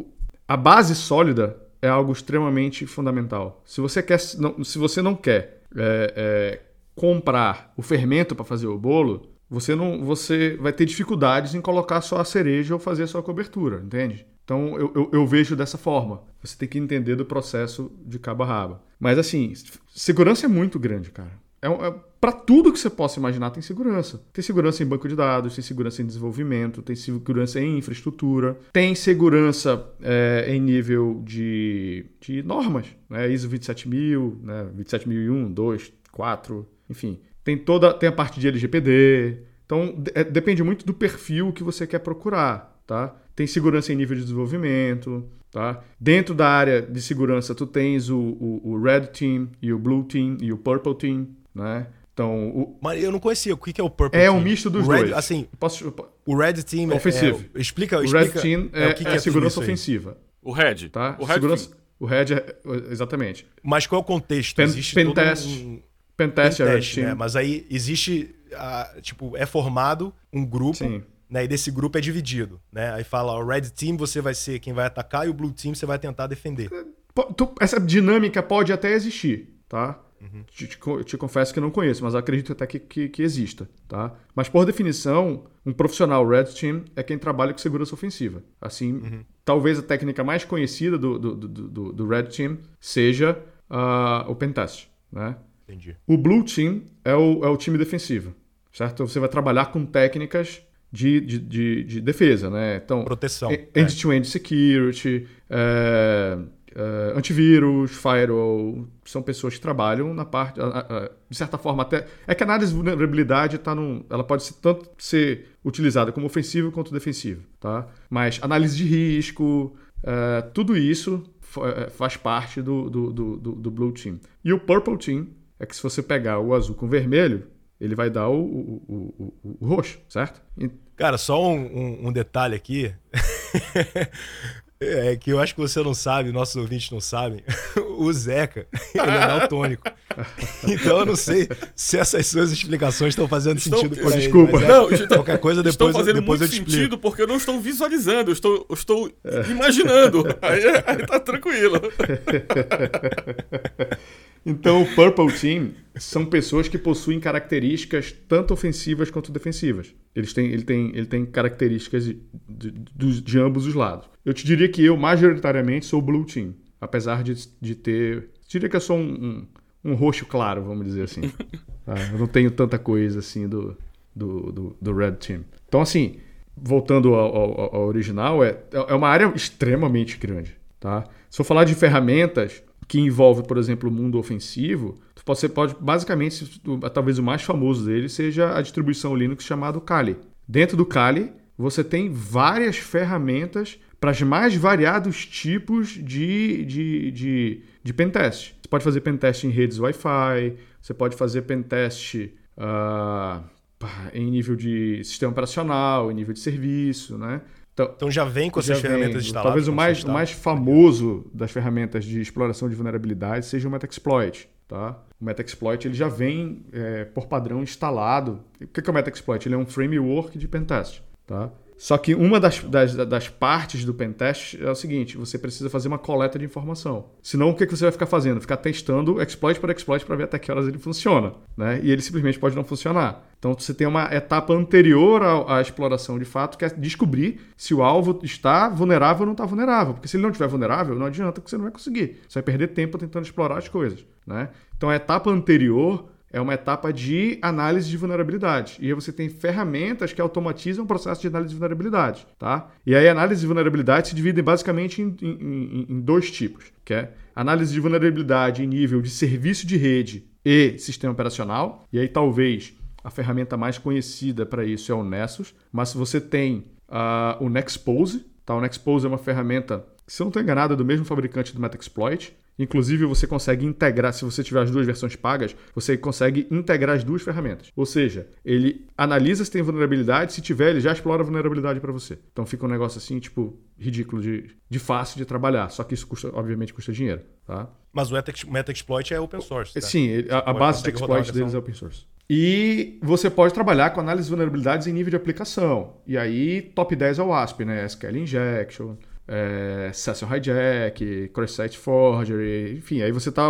a base sólida é algo extremamente fundamental. Se você, quer, não, se você não quer é, é, comprar o fermento para fazer o bolo, você não você vai ter dificuldades em colocar só a cereja ou fazer a sua cobertura, entende? Então eu, eu, eu, vejo dessa forma. Você tem que entender do processo de cabo a rabo. Mas assim, segurança é muito grande, cara. É, é para tudo que você possa imaginar tem segurança. Tem segurança em banco de dados, tem segurança em desenvolvimento, tem segurança em infraestrutura, tem segurança é, em nível de, de normas, né? ISO 27000, né? 27001, 2, 4, enfim. Tem toda tem a parte de LGPD. Então é, depende muito do perfil que você quer procurar, tá? Tem segurança em nível de desenvolvimento, Tá? Dentro da área de segurança, tu tens o, o, o Red Team e o Blue Team e o Purple Team, né? Então, o... Mas eu não conhecia. O que é o Purple é Team? um misto dos o Red, dois. Assim, Posso... o Red Team Ofensivo. é... Explica, O explica Red Team é, o que, que é é segurança ofensiva, O Red. tá? O Red segurança... Team. O Red é... Exatamente. Mas qual é o contexto? Pen- existe pen todo test. um... Pentest é Red teste, Team. né? Mas aí existe, ah, tipo, é formado um grupo, Sim. né? E desse grupo é dividido, né? Aí fala, o Red Team você vai ser quem vai atacar e o Blue Team você vai tentar defender. Essa dinâmica pode até existir, tá? Uhum. Te, te te confesso que não conheço, mas acredito até que, que, que exista, tá? Mas por definição, um profissional Red Team é quem trabalha com segurança ofensiva. Assim, Uhum. talvez a técnica mais conhecida do, do, do, do- Red Team seja ah, o Pentest, né? Entendi. O Blue Team é o, é o time defensivo, certo? Então Você vai trabalhar com técnicas de, de, de, de defesa, né? Então, Proteção. End-to-end security, é, é, antivírus, firewall, são pessoas que trabalham na parte, de certa forma até, é que a análise de vulnerabilidade tá num, ela pode ser, tanto ser utilizada como ofensiva quanto defensiva, tá? Mas análise de risco, é, tudo isso é, faz parte do, do, do, do- Blue Team. E o Purple Team é que se você pegar o azul com o vermelho, ele vai dar o, o, o, o- roxo, certo? Cara, só um, um- um detalhe aqui. É que eu acho que você não sabe, nossos ouvintes não sabem. O Zeca, ele é daltônico. Então eu não sei se essas suas explicações estão fazendo Estão- sentido pra ele, Desculpa. mas é- Não, está- qualquer coisa estão depois, eu- fazendo depois muito eu te explico. sentido porque eu não estou visualizando, eu estou, eu estou imaginando. Aí, aí tá tranquilo. Então, o Purple Team são pessoas que possuem características tanto ofensivas quanto defensivas. Eles têm, ele, tem, ele tem características de, de, de- ambos os lados. Eu te diria que eu, majoritariamente, sou Blue Team. Apesar de, de ter. Diria que eu sou um, um, um roxo claro, vamos dizer assim. Tá? Eu não tenho tanta coisa assim do, do, do, do Red Team. Então, assim, voltando ao, ao- ao original, é, é uma área extremamente grande. Tá? Se eu falar de ferramentas que envolve, por exemplo, o mundo ofensivo, você pode, basicamente, talvez o mais famoso dele seja a distribuição Linux chamado Kali. Dentro do Kali, você tem várias ferramentas para os mais variados tipos de, de, de, de pentest. Você pode fazer pentest em redes Wi-Fi, você pode fazer pentest pá, em nível de sistema operacional, em nível de serviço, né? Então, Então já vem com já essas vem. ferramentas instaladas. Talvez o mais, o mais famoso das ferramentas de exploração de vulnerabilidade seja o Metaxploit. Tá? O Metaxploit ele já vem é, por padrão instalado. O que é o Metaxploit? Ele é um framework de pentest. Tá? Só que uma das, das, das partes do pentest é o seguinte: você precisa fazer uma coleta de informação. Senão, o que que você vai ficar fazendo? Ficar testando exploit por exploit para ver até que horas ele funciona. Né? E ele simplesmente pode não funcionar. Então, você tem uma etapa anterior à, à exploração de fato, que é descobrir se o alvo está vulnerável ou não está vulnerável. Porque se ele não estiver vulnerável, não adianta, porque você não vai conseguir. Você vai perder tempo tentando explorar as coisas. Né? Então, a etapa anterior é uma etapa de análise de vulnerabilidade. E aí você tem ferramentas que automatizam o processo de análise de vulnerabilidade, tá? E aí a análise de vulnerabilidade se divide basicamente em, em- em- dois tipos, que é análise de vulnerabilidade em nível de serviço de rede e sistema operacional. E aí talvez a ferramenta mais conhecida para isso é o Nessus, mas você tem ah, o Nexpose, tá? O Nexpose é uma ferramenta, se eu não estou enganado, é do mesmo fabricante do Metaxploit. Inclusive, você consegue integrar, se você tiver as duas versões pagas, você consegue integrar as duas ferramentas. Ou seja, ele analisa se tem vulnerabilidade, se tiver, ele já explora a vulnerabilidade para você. Então fica um negócio assim, tipo, ridículo de, de fácil de trabalhar. Só que isso custa, obviamente, custa dinheiro, tá? Mas o Metaxploit é open source. certo? Sim, ele- a, a base de exploit deles é open source. E você pode trabalhar com análise de vulnerabilidades em nível de aplicação. E aí, top 10 é o ASP, né? SQL Injection, é, Hijack, Cross-Site Forgery, enfim. Aí você está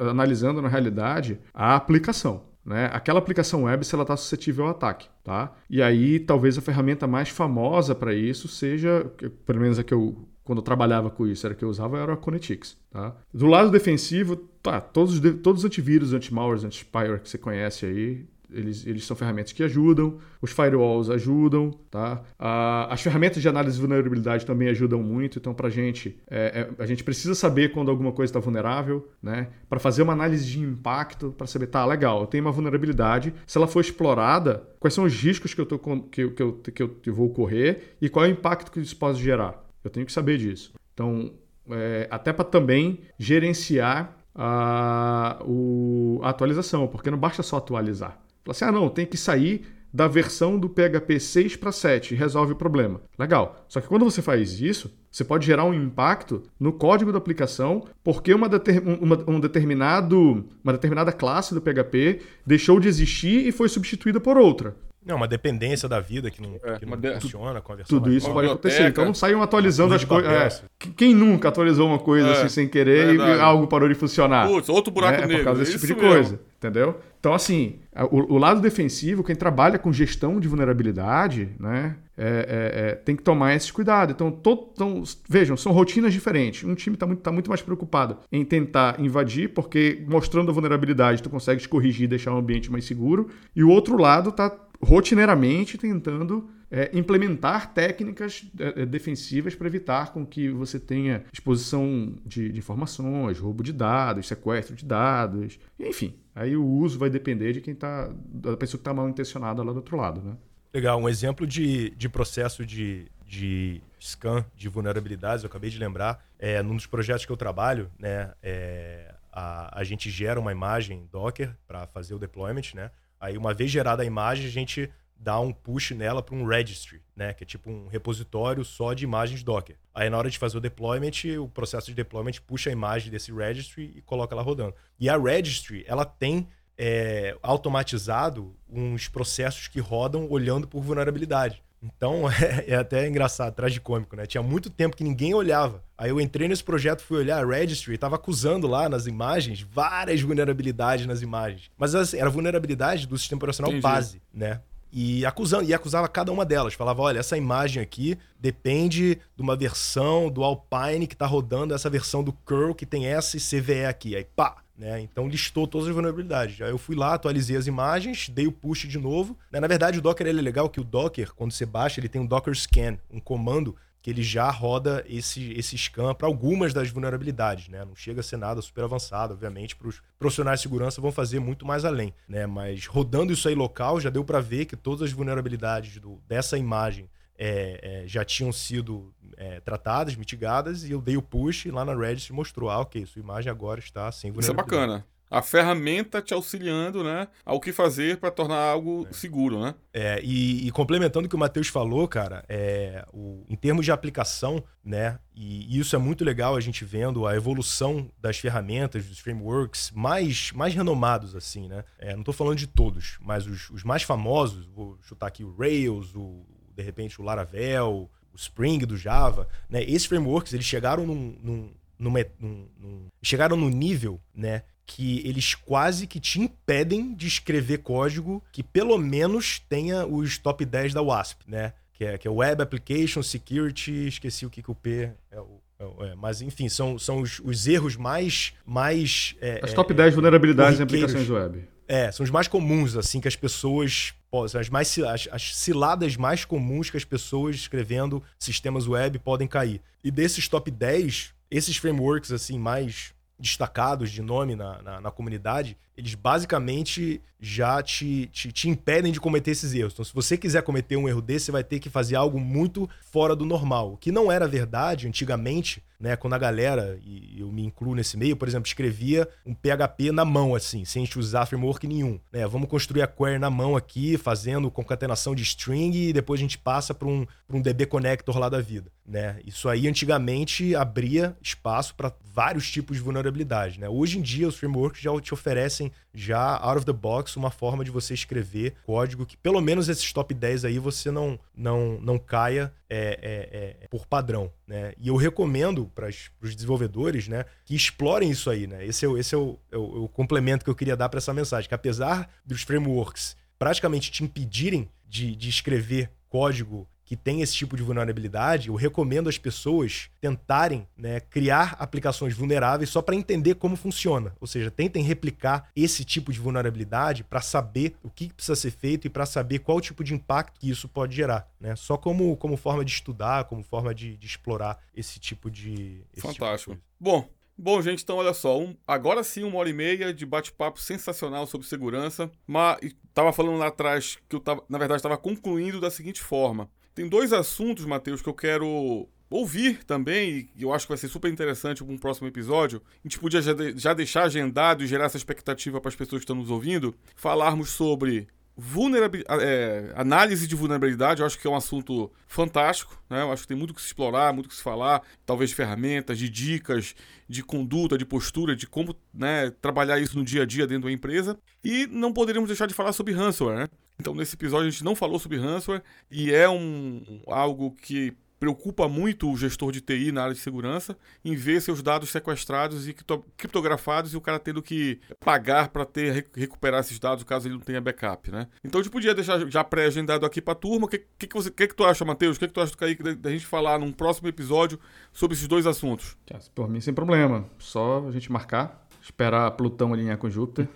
analisando, na realidade, a aplicação. Né? Aquela aplicação web, se ela está suscetível ao ataque. Tá? E aí, talvez a ferramenta mais famosa para isso seja, pelo menos a que eu quando eu trabalhava com isso, era que eu usava, era a Conetix. Tá? Do lado defensivo, tá, todos, todos os antivírus, anti-malwares, anti-spyware que você conhece aí, eles, eles são ferramentas que ajudam, os firewalls ajudam, tá? As ferramentas de análise de vulnerabilidade também ajudam muito, então pra gente, é, é, a gente precisa saber quando alguma coisa está vulnerável, né? Para fazer uma análise de impacto, para saber, tá, legal, eu tenho uma vulnerabilidade, se ela for explorada, quais são os riscos que eu, tô, que, que, eu, que eu vou correr e qual é o impacto que isso pode gerar. Eu tenho que saber disso. Então, é, até para também gerenciar a, o, a atualização, porque não basta só atualizar. Fala assim, ah não, tem que sair da versão do PHP 6 para 7 resolve o problema. Legal. Só que quando você faz isso, você pode gerar um impacto no código da aplicação porque uma, deter, uma, um determinado, uma determinada classe do PHP deixou de existir e foi substituída por outra. Não, uma dependência da vida que não, é, que não de... funciona com a versão. Tudo isso pode acontecer. Então não saiam atualizando as coisas. É, quem nunca atualizou uma coisa é, assim sem querer verdade. e algo parou de funcionar? Putz, outro buraco né? negro. Por causa desse tipo de mesmo. coisa. Entendeu? Então, assim, o, o, lado defensivo, quem trabalha com gestão de vulnerabilidade, né, é, é, é tem que tomar esse cuidado. Então, todo, então, vejam, são rotinas diferentes. Um time está muito, tá muito mais preocupado em tentar invadir, porque mostrando a vulnerabilidade, tu consegue corrigir e deixar o ambiente mais seguro. E o outro lado está rotineiramente tentando é, implementar técnicas é, é defensivas para evitar com que você tenha exposição de, de, informações, roubo de dados, sequestro de dados, enfim. Aí o uso vai depender de quem tá, da pessoa que está mal intencionada lá do outro lado, né? Legal, um exemplo de, de processo de, de scan de vulnerabilidades, eu acabei de lembrar, é, num dos projetos que eu trabalho, né, é, a, a gente gera uma imagem Docker para fazer o deployment, né? Aí, uma vez gerada a imagem, a gente dá um push nela para um registry, né? Que é tipo um repositório só de imagens Docker. Aí, na hora de fazer o deployment, o processo de deployment puxa a imagem desse registry e coloca ela rodando. E a registry, ela tem é, automatizado uns processos que rodam olhando por vulnerabilidade. Então é, é até engraçado, tragicômico, né? Tinha muito tempo que ninguém olhava. Aí eu entrei nesse projeto, fui olhar a registry e tava acusando lá nas imagens várias vulnerabilidades nas imagens. Mas assim, era vulnerabilidade do sistema operacional Entendi. base, né? E acusando, e acusava cada uma delas. Falava: olha, essa imagem aqui depende de uma versão do Alpine que tá rodando essa versão do curl que tem essa CVE aqui. Aí pá, né? Então listou todas as vulnerabilidades. Aí eu fui lá, atualizei as imagens, dei o push de novo. Né? Na verdade, o Docker é legal que o Docker, quando você baixa, ele tem um Docker Scan, um comando que ele já roda esse, esse scan para algumas das vulnerabilidades, né? Não chega a ser nada super avançado, obviamente, para os profissionais de segurança vão fazer muito mais além, né? Mas rodando isso aí local, já deu para ver que todas as vulnerabilidades do, dessa imagem é, é, já tinham sido é, tratadas, mitigadas, e eu dei o push e lá na Reddit mostrou, ah, ok, sua imagem agora está sem. Isso é bacana. A ferramenta te auxiliando, né, ao que fazer para tornar algo é. seguro, né? É, e, e, complementando o que o Matheus falou, cara, é, o, em termos de aplicação, né, e, e, isso é muito legal a gente vendo a evolução das ferramentas, dos frameworks mais, mais renomados, assim, né? É, não estou falando de todos, mas os, os mais famosos, vou chutar aqui o Rails, o, de repente o Laravel, o Spring do Java, né? Esses frameworks eles chegaram num, num, numa, num, num, chegaram no nível, né? Que eles quase que te impedem de escrever código que pelo menos tenha os top 10 da WASP, né? Que é, que é Web Application Security, esqueci o que, que o P é o é, mas, enfim, são, são os, os erros mais. mais é, as top 10 vulnerabilidades em aplicações web. É, são os mais comuns, assim, que as pessoas. As, mais, as, as ciladas mais comuns que as pessoas escrevendo sistemas web podem cair. E desses top 10, esses frameworks, assim, mais destacados de nome na, na, na comunidade, eles basicamente já te, te, te, impedem de cometer esses erros. Então, se você quiser cometer um erro desse, você vai ter que fazer algo muito fora do normal. Que não era verdade antigamente, né? Quando a galera, e eu me incluo nesse meio, por exemplo, escrevia um PHP na mão, assim, sem a gente usar framework nenhum. Né? Vamos construir a query na mão aqui, fazendo concatenação de string e depois a gente passa para um, um DB connector lá da vida. Né? Isso aí antigamente abria espaço para vários tipos de vulnerabilidade. Né? Hoje em dia, os frameworks já te oferecem já out of the box uma forma de você escrever código que pelo menos esses top 10 aí você não não, não caia é, é, é, por padrão, né? E eu recomendo para os desenvolvedores, né, que explorem isso aí, né? Esse é, o, esse é o, é o, é o complemento que eu queria dar para essa mensagem, que apesar dos frameworks praticamente te impedirem de, de escrever código que tem esse tipo de vulnerabilidade, eu recomendo às pessoas tentarem né, criar aplicações vulneráveis só para entender como funciona. Ou seja, tentem replicar esse tipo de vulnerabilidade para saber o que precisa ser feito e para saber qual tipo de impacto que isso pode gerar. Né? Só como, como forma de estudar, como forma de, de explorar esse tipo de. Esse Fantástico. Tipo de Bom, Bom, gente, então olha só, um, agora sim uma hora e meia de bate-papo sensacional sobre segurança, mas estava falando lá atrás que eu tava, na verdade estava concluindo da seguinte forma. Tem dois assuntos, Matheus, que eu quero ouvir também, e eu acho que vai ser super interessante um próximo episódio, a gente podia já, de, já deixar agendado e gerar essa expectativa para as pessoas que estão nos ouvindo, falarmos sobre vulnerabilidade, é, análise de vulnerabilidade, eu acho que é um assunto fantástico, né? Eu acho que tem muito que se explorar, muito que se falar, talvez de ferramentas, de dicas, de conduta, de postura, de como né, trabalhar isso no dia a dia dentro da empresa. E não poderíamos deixar de falar sobre ransomware, né? Então, nesse episódio, a gente não falou sobre ransomware e é um, algo que preocupa muito o gestor de TI na área de segurança em ver seus dados sequestrados e criptografados e o cara tendo que pagar para ter recuperar esses dados caso ele não tenha backup, né? Então a gente podia deixar já pré-agendado aqui para a turma. O que, que, que, você, que, que tu acha, Matheus? O que, que tu acha Kaique da gente falar num próximo episódio sobre esses dois assuntos? Por mim, sem problema. Só a gente marcar esperar Plutão alinhar com Júpiter.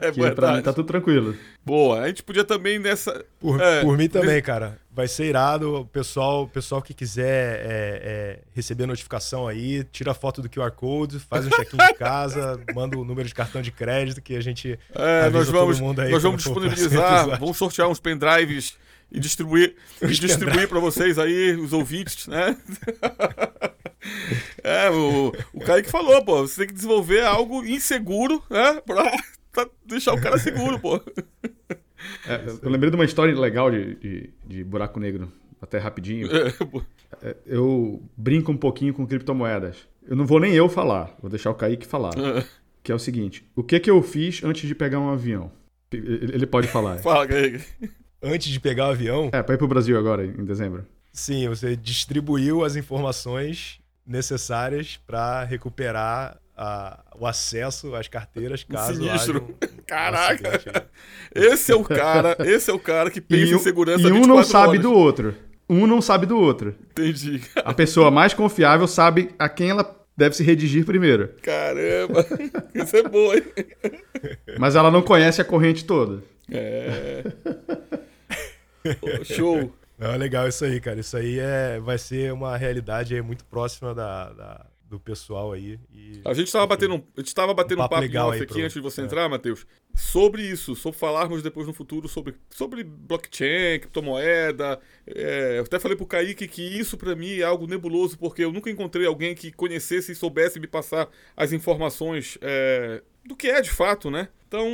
é que verdade. pra mim tá tudo tranquilo. Boa, a gente podia também nessa. Por, é, por mim também, nesse... cara. Vai ser irado. O pessoal, pessoal que quiser é, é, receber notificação aí, tira foto do QR Code, faz um check-in de casa, manda o número de cartão de crédito que a gente. É, nós vamos, nós vamos disponibilizar, vamos sortear uns pendrives e distribuir, e distribuir para vocês aí, os ouvintes, né? É, o, o Kaique falou, pô, você tem que desenvolver algo inseguro, né? Pra, pra deixar o cara seguro, pô. É, eu lembrei de uma história legal de, de, de buraco negro, até rapidinho. É, é, eu brinco um pouquinho com criptomoedas. Eu não vou nem eu falar, vou deixar o Kaique falar. É. Que é o seguinte: o que que eu fiz antes de pegar um avião? Ele pode falar. Fala, Kaique. Antes de pegar o avião? É, para ir pro Brasil agora, em dezembro. Sim, você distribuiu as informações necessárias para recuperar a, o acesso às carteiras caso Sinistro. Caraca! esse é o cara, esse é o cara que pensa e, em segurança E um não sabe horas. do outro. Um não sabe do outro. Entendi. A pessoa mais confiável sabe a quem ela deve se redigir primeiro. Caramba! Isso é bom, hein? Mas ela não conhece a corrente toda. É. show! É legal isso aí, cara. Isso aí é, vai ser uma realidade muito próxima da, da do pessoal aí. E, a gente estava batendo, a gente tava batendo um papo, um papo aqui pro... antes de você é. entrar, Matheus, sobre isso, sobre falarmos depois no futuro sobre, sobre blockchain, criptomoeda. É, eu até falei pro Kaique que isso para mim é algo nebuloso, porque eu nunca encontrei alguém que conhecesse e soubesse me passar as informações é, do que é de fato, né? Então,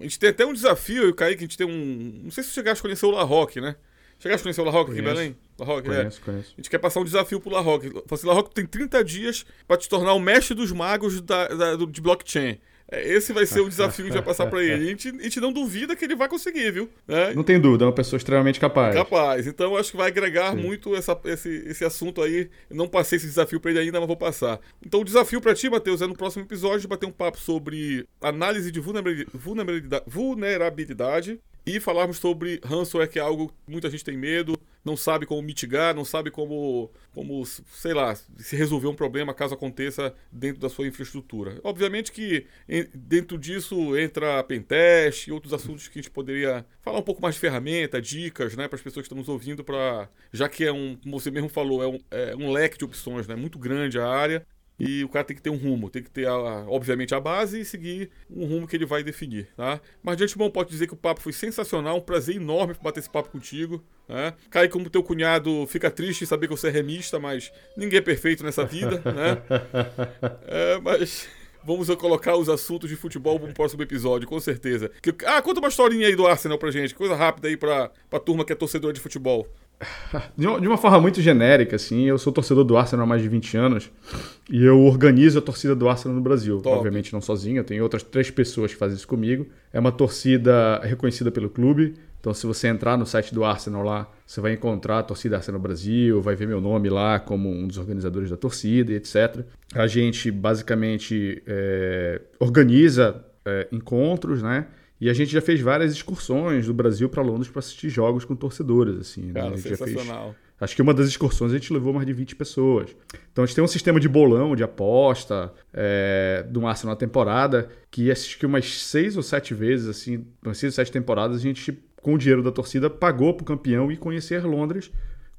a gente tem até um desafio, eu e o Kaique, a gente tem um. Não sei se você chegaste a conhecer o La Roque, né? Chegaste a conhecer o La Roque aqui em Belém? La Roque, é. conheço, é. conheço. A gente quer passar um desafio pro La Roque. Fala assim, La Roque tem 30 dias para te tornar o mestre dos magos da, da, de blockchain. É, esse vai ser o desafio que a gente vai passar para ele. A gente, a gente não duvida que ele vai conseguir, viu? É. Não tem dúvida, é uma pessoa extremamente capaz. Capaz. Então acho que vai agregar Sim. muito essa, esse, esse assunto aí. Eu não passei esse desafio para ele ainda, mas vou passar. Então o desafio para ti, Matheus, é no próximo episódio bater um papo sobre análise de vulnerabilidade, vulnerabilidade e falarmos sobre ransomware, que é algo que muita gente tem medo, não sabe como mitigar, não sabe como, como, sei lá, se resolver um problema caso aconteça dentro da sua infraestrutura. Obviamente que dentro disso entra pentest e outros assuntos que a gente poderia falar um pouco mais de ferramenta, dicas, né, para as pessoas que estão nos ouvindo, para já que é um, como você mesmo falou, é um, é um leque de opções, né, muito grande a área e o cara tem que ter um rumo, tem que ter, a, obviamente, a base e seguir um rumo que ele vai definir, tá? Mas de antemão, pode dizer que o papo foi sensacional, um prazer enorme bater esse papo contigo, né? Cai como teu cunhado fica triste em saber que você é remista, mas ninguém é perfeito nessa vida, né? É, mas... Vamos colocar os assuntos de futebol no próximo episódio, com certeza. Ah, conta uma historinha aí do Arsenal pra gente, coisa rápida aí pra, pra turma que é torcedora de futebol. De uma, forma muito genérica, assim, eu sou torcedor do Arsenal há mais de 20 anos e eu organizo a torcida do Arsenal no Brasil. Top. Obviamente não sozinho, eu tenho outras três pessoas que fazem isso comigo. É uma torcida reconhecida pelo clube, então se você entrar no site do Arsenal lá, você vai encontrar a torcida Arsenal Brasil, vai ver meu nome lá como um dos organizadores da torcida e etc. A gente basicamente é, organiza é, encontros, né? E a gente já fez várias excursões do Brasil para Londres para assistir jogos com torcedores, assim. Né? Cara, sensacional. Fez... Acho que uma das excursões a gente levou mais de 20 pessoas. Então a gente tem um sistema de bolão, de aposta, é, do Arsenal na temporada, que acho que umas seis ou sete vezes, assim, umas seis ou sete temporadas, a gente, com o dinheiro da torcida, pagou pro campeão e conhecer Londres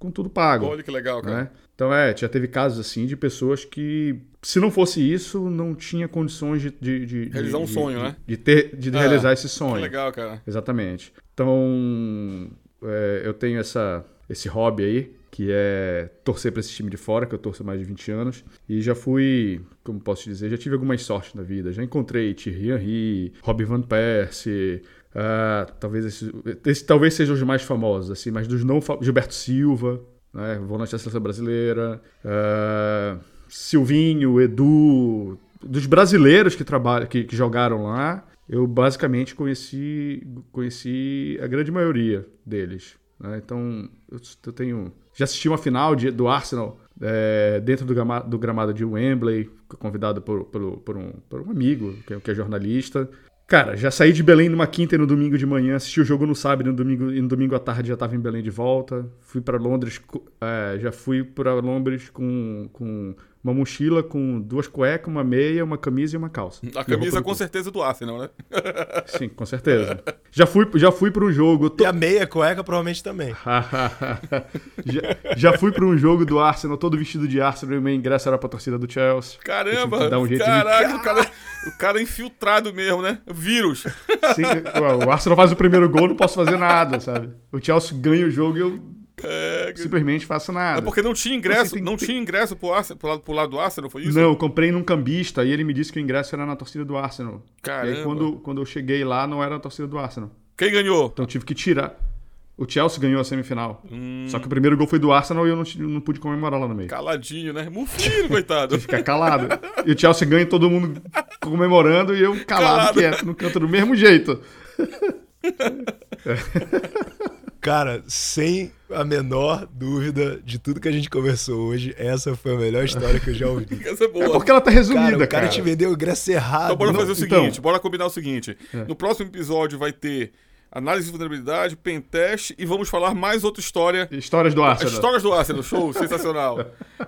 com tudo pago. Olha que legal, cara. Né? Então é, já teve casos assim de pessoas que, se não fosse isso, não tinha condições de. de, de realizar um de, sonho, né? De, ter, de é, realizar esse sonho. Que legal, cara. Exatamente. Então, é, eu tenho essa, esse hobby aí. que é torcer para esse time de fora, que eu torço há mais de 20 anos. E já fui, como posso te dizer, já tive algumas sortes na vida. Já encontrei Thierry Henry, Robin Van Persie, uh, talvez esse, esse, talvez sejam os mais famosos, assim, mas dos não Gilberto Silva, né, volante da seleção brasileira, uh, Silvinho, Edu, dos brasileiros que trabalham, que, que jogaram lá, eu basicamente conheci, conheci a grande maioria deles. Né? Então, eu, eu tenho já assisti uma final de, do Arsenal é, dentro do gramado, do gramado, de Wembley, convidado por, por, por, um, por um amigo, que é, que é, jornalista. Cara, já saí de Belém numa quinta e no domingo de manhã, assisti o jogo no sábado e no domingo, e no domingo à tarde já estava em Belém de volta. Fui para Londres, é, já fui para Londres com, com uma mochila com duas cuecas, uma meia, uma camisa e uma calça. A camisa com certeza do Arsenal, né? Sim, com certeza. Já fui, já fui para um jogo. Tô... E a meia cueca provavelmente também. já, já fui para um jogo do Arsenal, todo vestido de Arsenal, e meu ingresso era para a torcida do Chelsea. Caramba! Dar um jeito caraca, de... o, cara, o cara é infiltrado mesmo, né? Vírus. Sim, o Arsenal faz o primeiro gol, não posso fazer nada, sabe? O Chelsea ganha o jogo e eu é, Simplesmente faço nada. É porque não tinha ingresso, não tinha ingresso pro, Arsenal, pro, lado, pro lado do Arsenal, foi isso? Não, eu comprei num cambista e ele me disse que o ingresso era na torcida do Arsenal. Caramba. E aí quando, quando eu cheguei lá, não era na torcida do Arsenal. Quem ganhou? Então eu tive que tirar. O Chelsea ganhou a semifinal. Hum. Só que o primeiro gol foi do Arsenal e eu não, não pude comemorar lá no meio. Caladinho, né? Mufinho, coitado. Ficar calado. E o Chelsea ganha todo mundo comemorando e eu calado, calado. quieto, no canto do mesmo jeito. Cara, sem a menor dúvida de tudo que a gente conversou hoje, essa foi a melhor história que eu já ouvi. essa é boa. É porque ela tá resumida, cara. O cara, cara. te vendeu o ingresso errado. Então bora fazer o seguinte, então... bora combinar o seguinte. É. No próximo episódio vai ter análise de vulnerabilidade, pentest e vamos falar mais outra história. Histórias do Arsenal. Histórias do Arsenal, show, sensacional.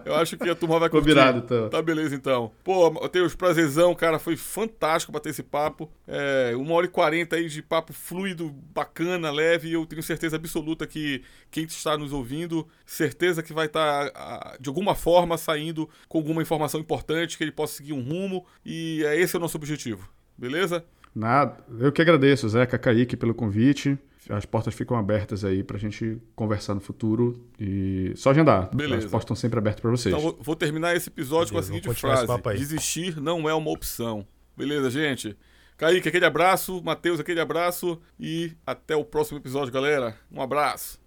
Eu acho que a turma vai curtir. Combinado, então. Tá beleza, então. Pô, Matheus, prazerzão, cara, foi fantástico bater esse papo. É, uma hora e quarenta aí de papo fluido, bacana, leve, e eu tenho certeza absoluta que quem está nos ouvindo, certeza que vai estar, tá, de alguma forma, saindo com alguma informação importante, que ele possa seguir um rumo, e é esse é o nosso objetivo. Beleza? Nada. Eu que agradeço, Zeca, Kaique, pelo convite. As portas ficam abertas aí pra gente conversar no futuro e só agendar. Beleza. As portas estão sempre abertas para vocês. Então vou terminar esse episódio Beleza, com a seguinte frase: Desistir não é uma opção. Beleza, gente? Kaique, aquele abraço. Matheus, aquele abraço. E até o próximo episódio, galera. Um abraço.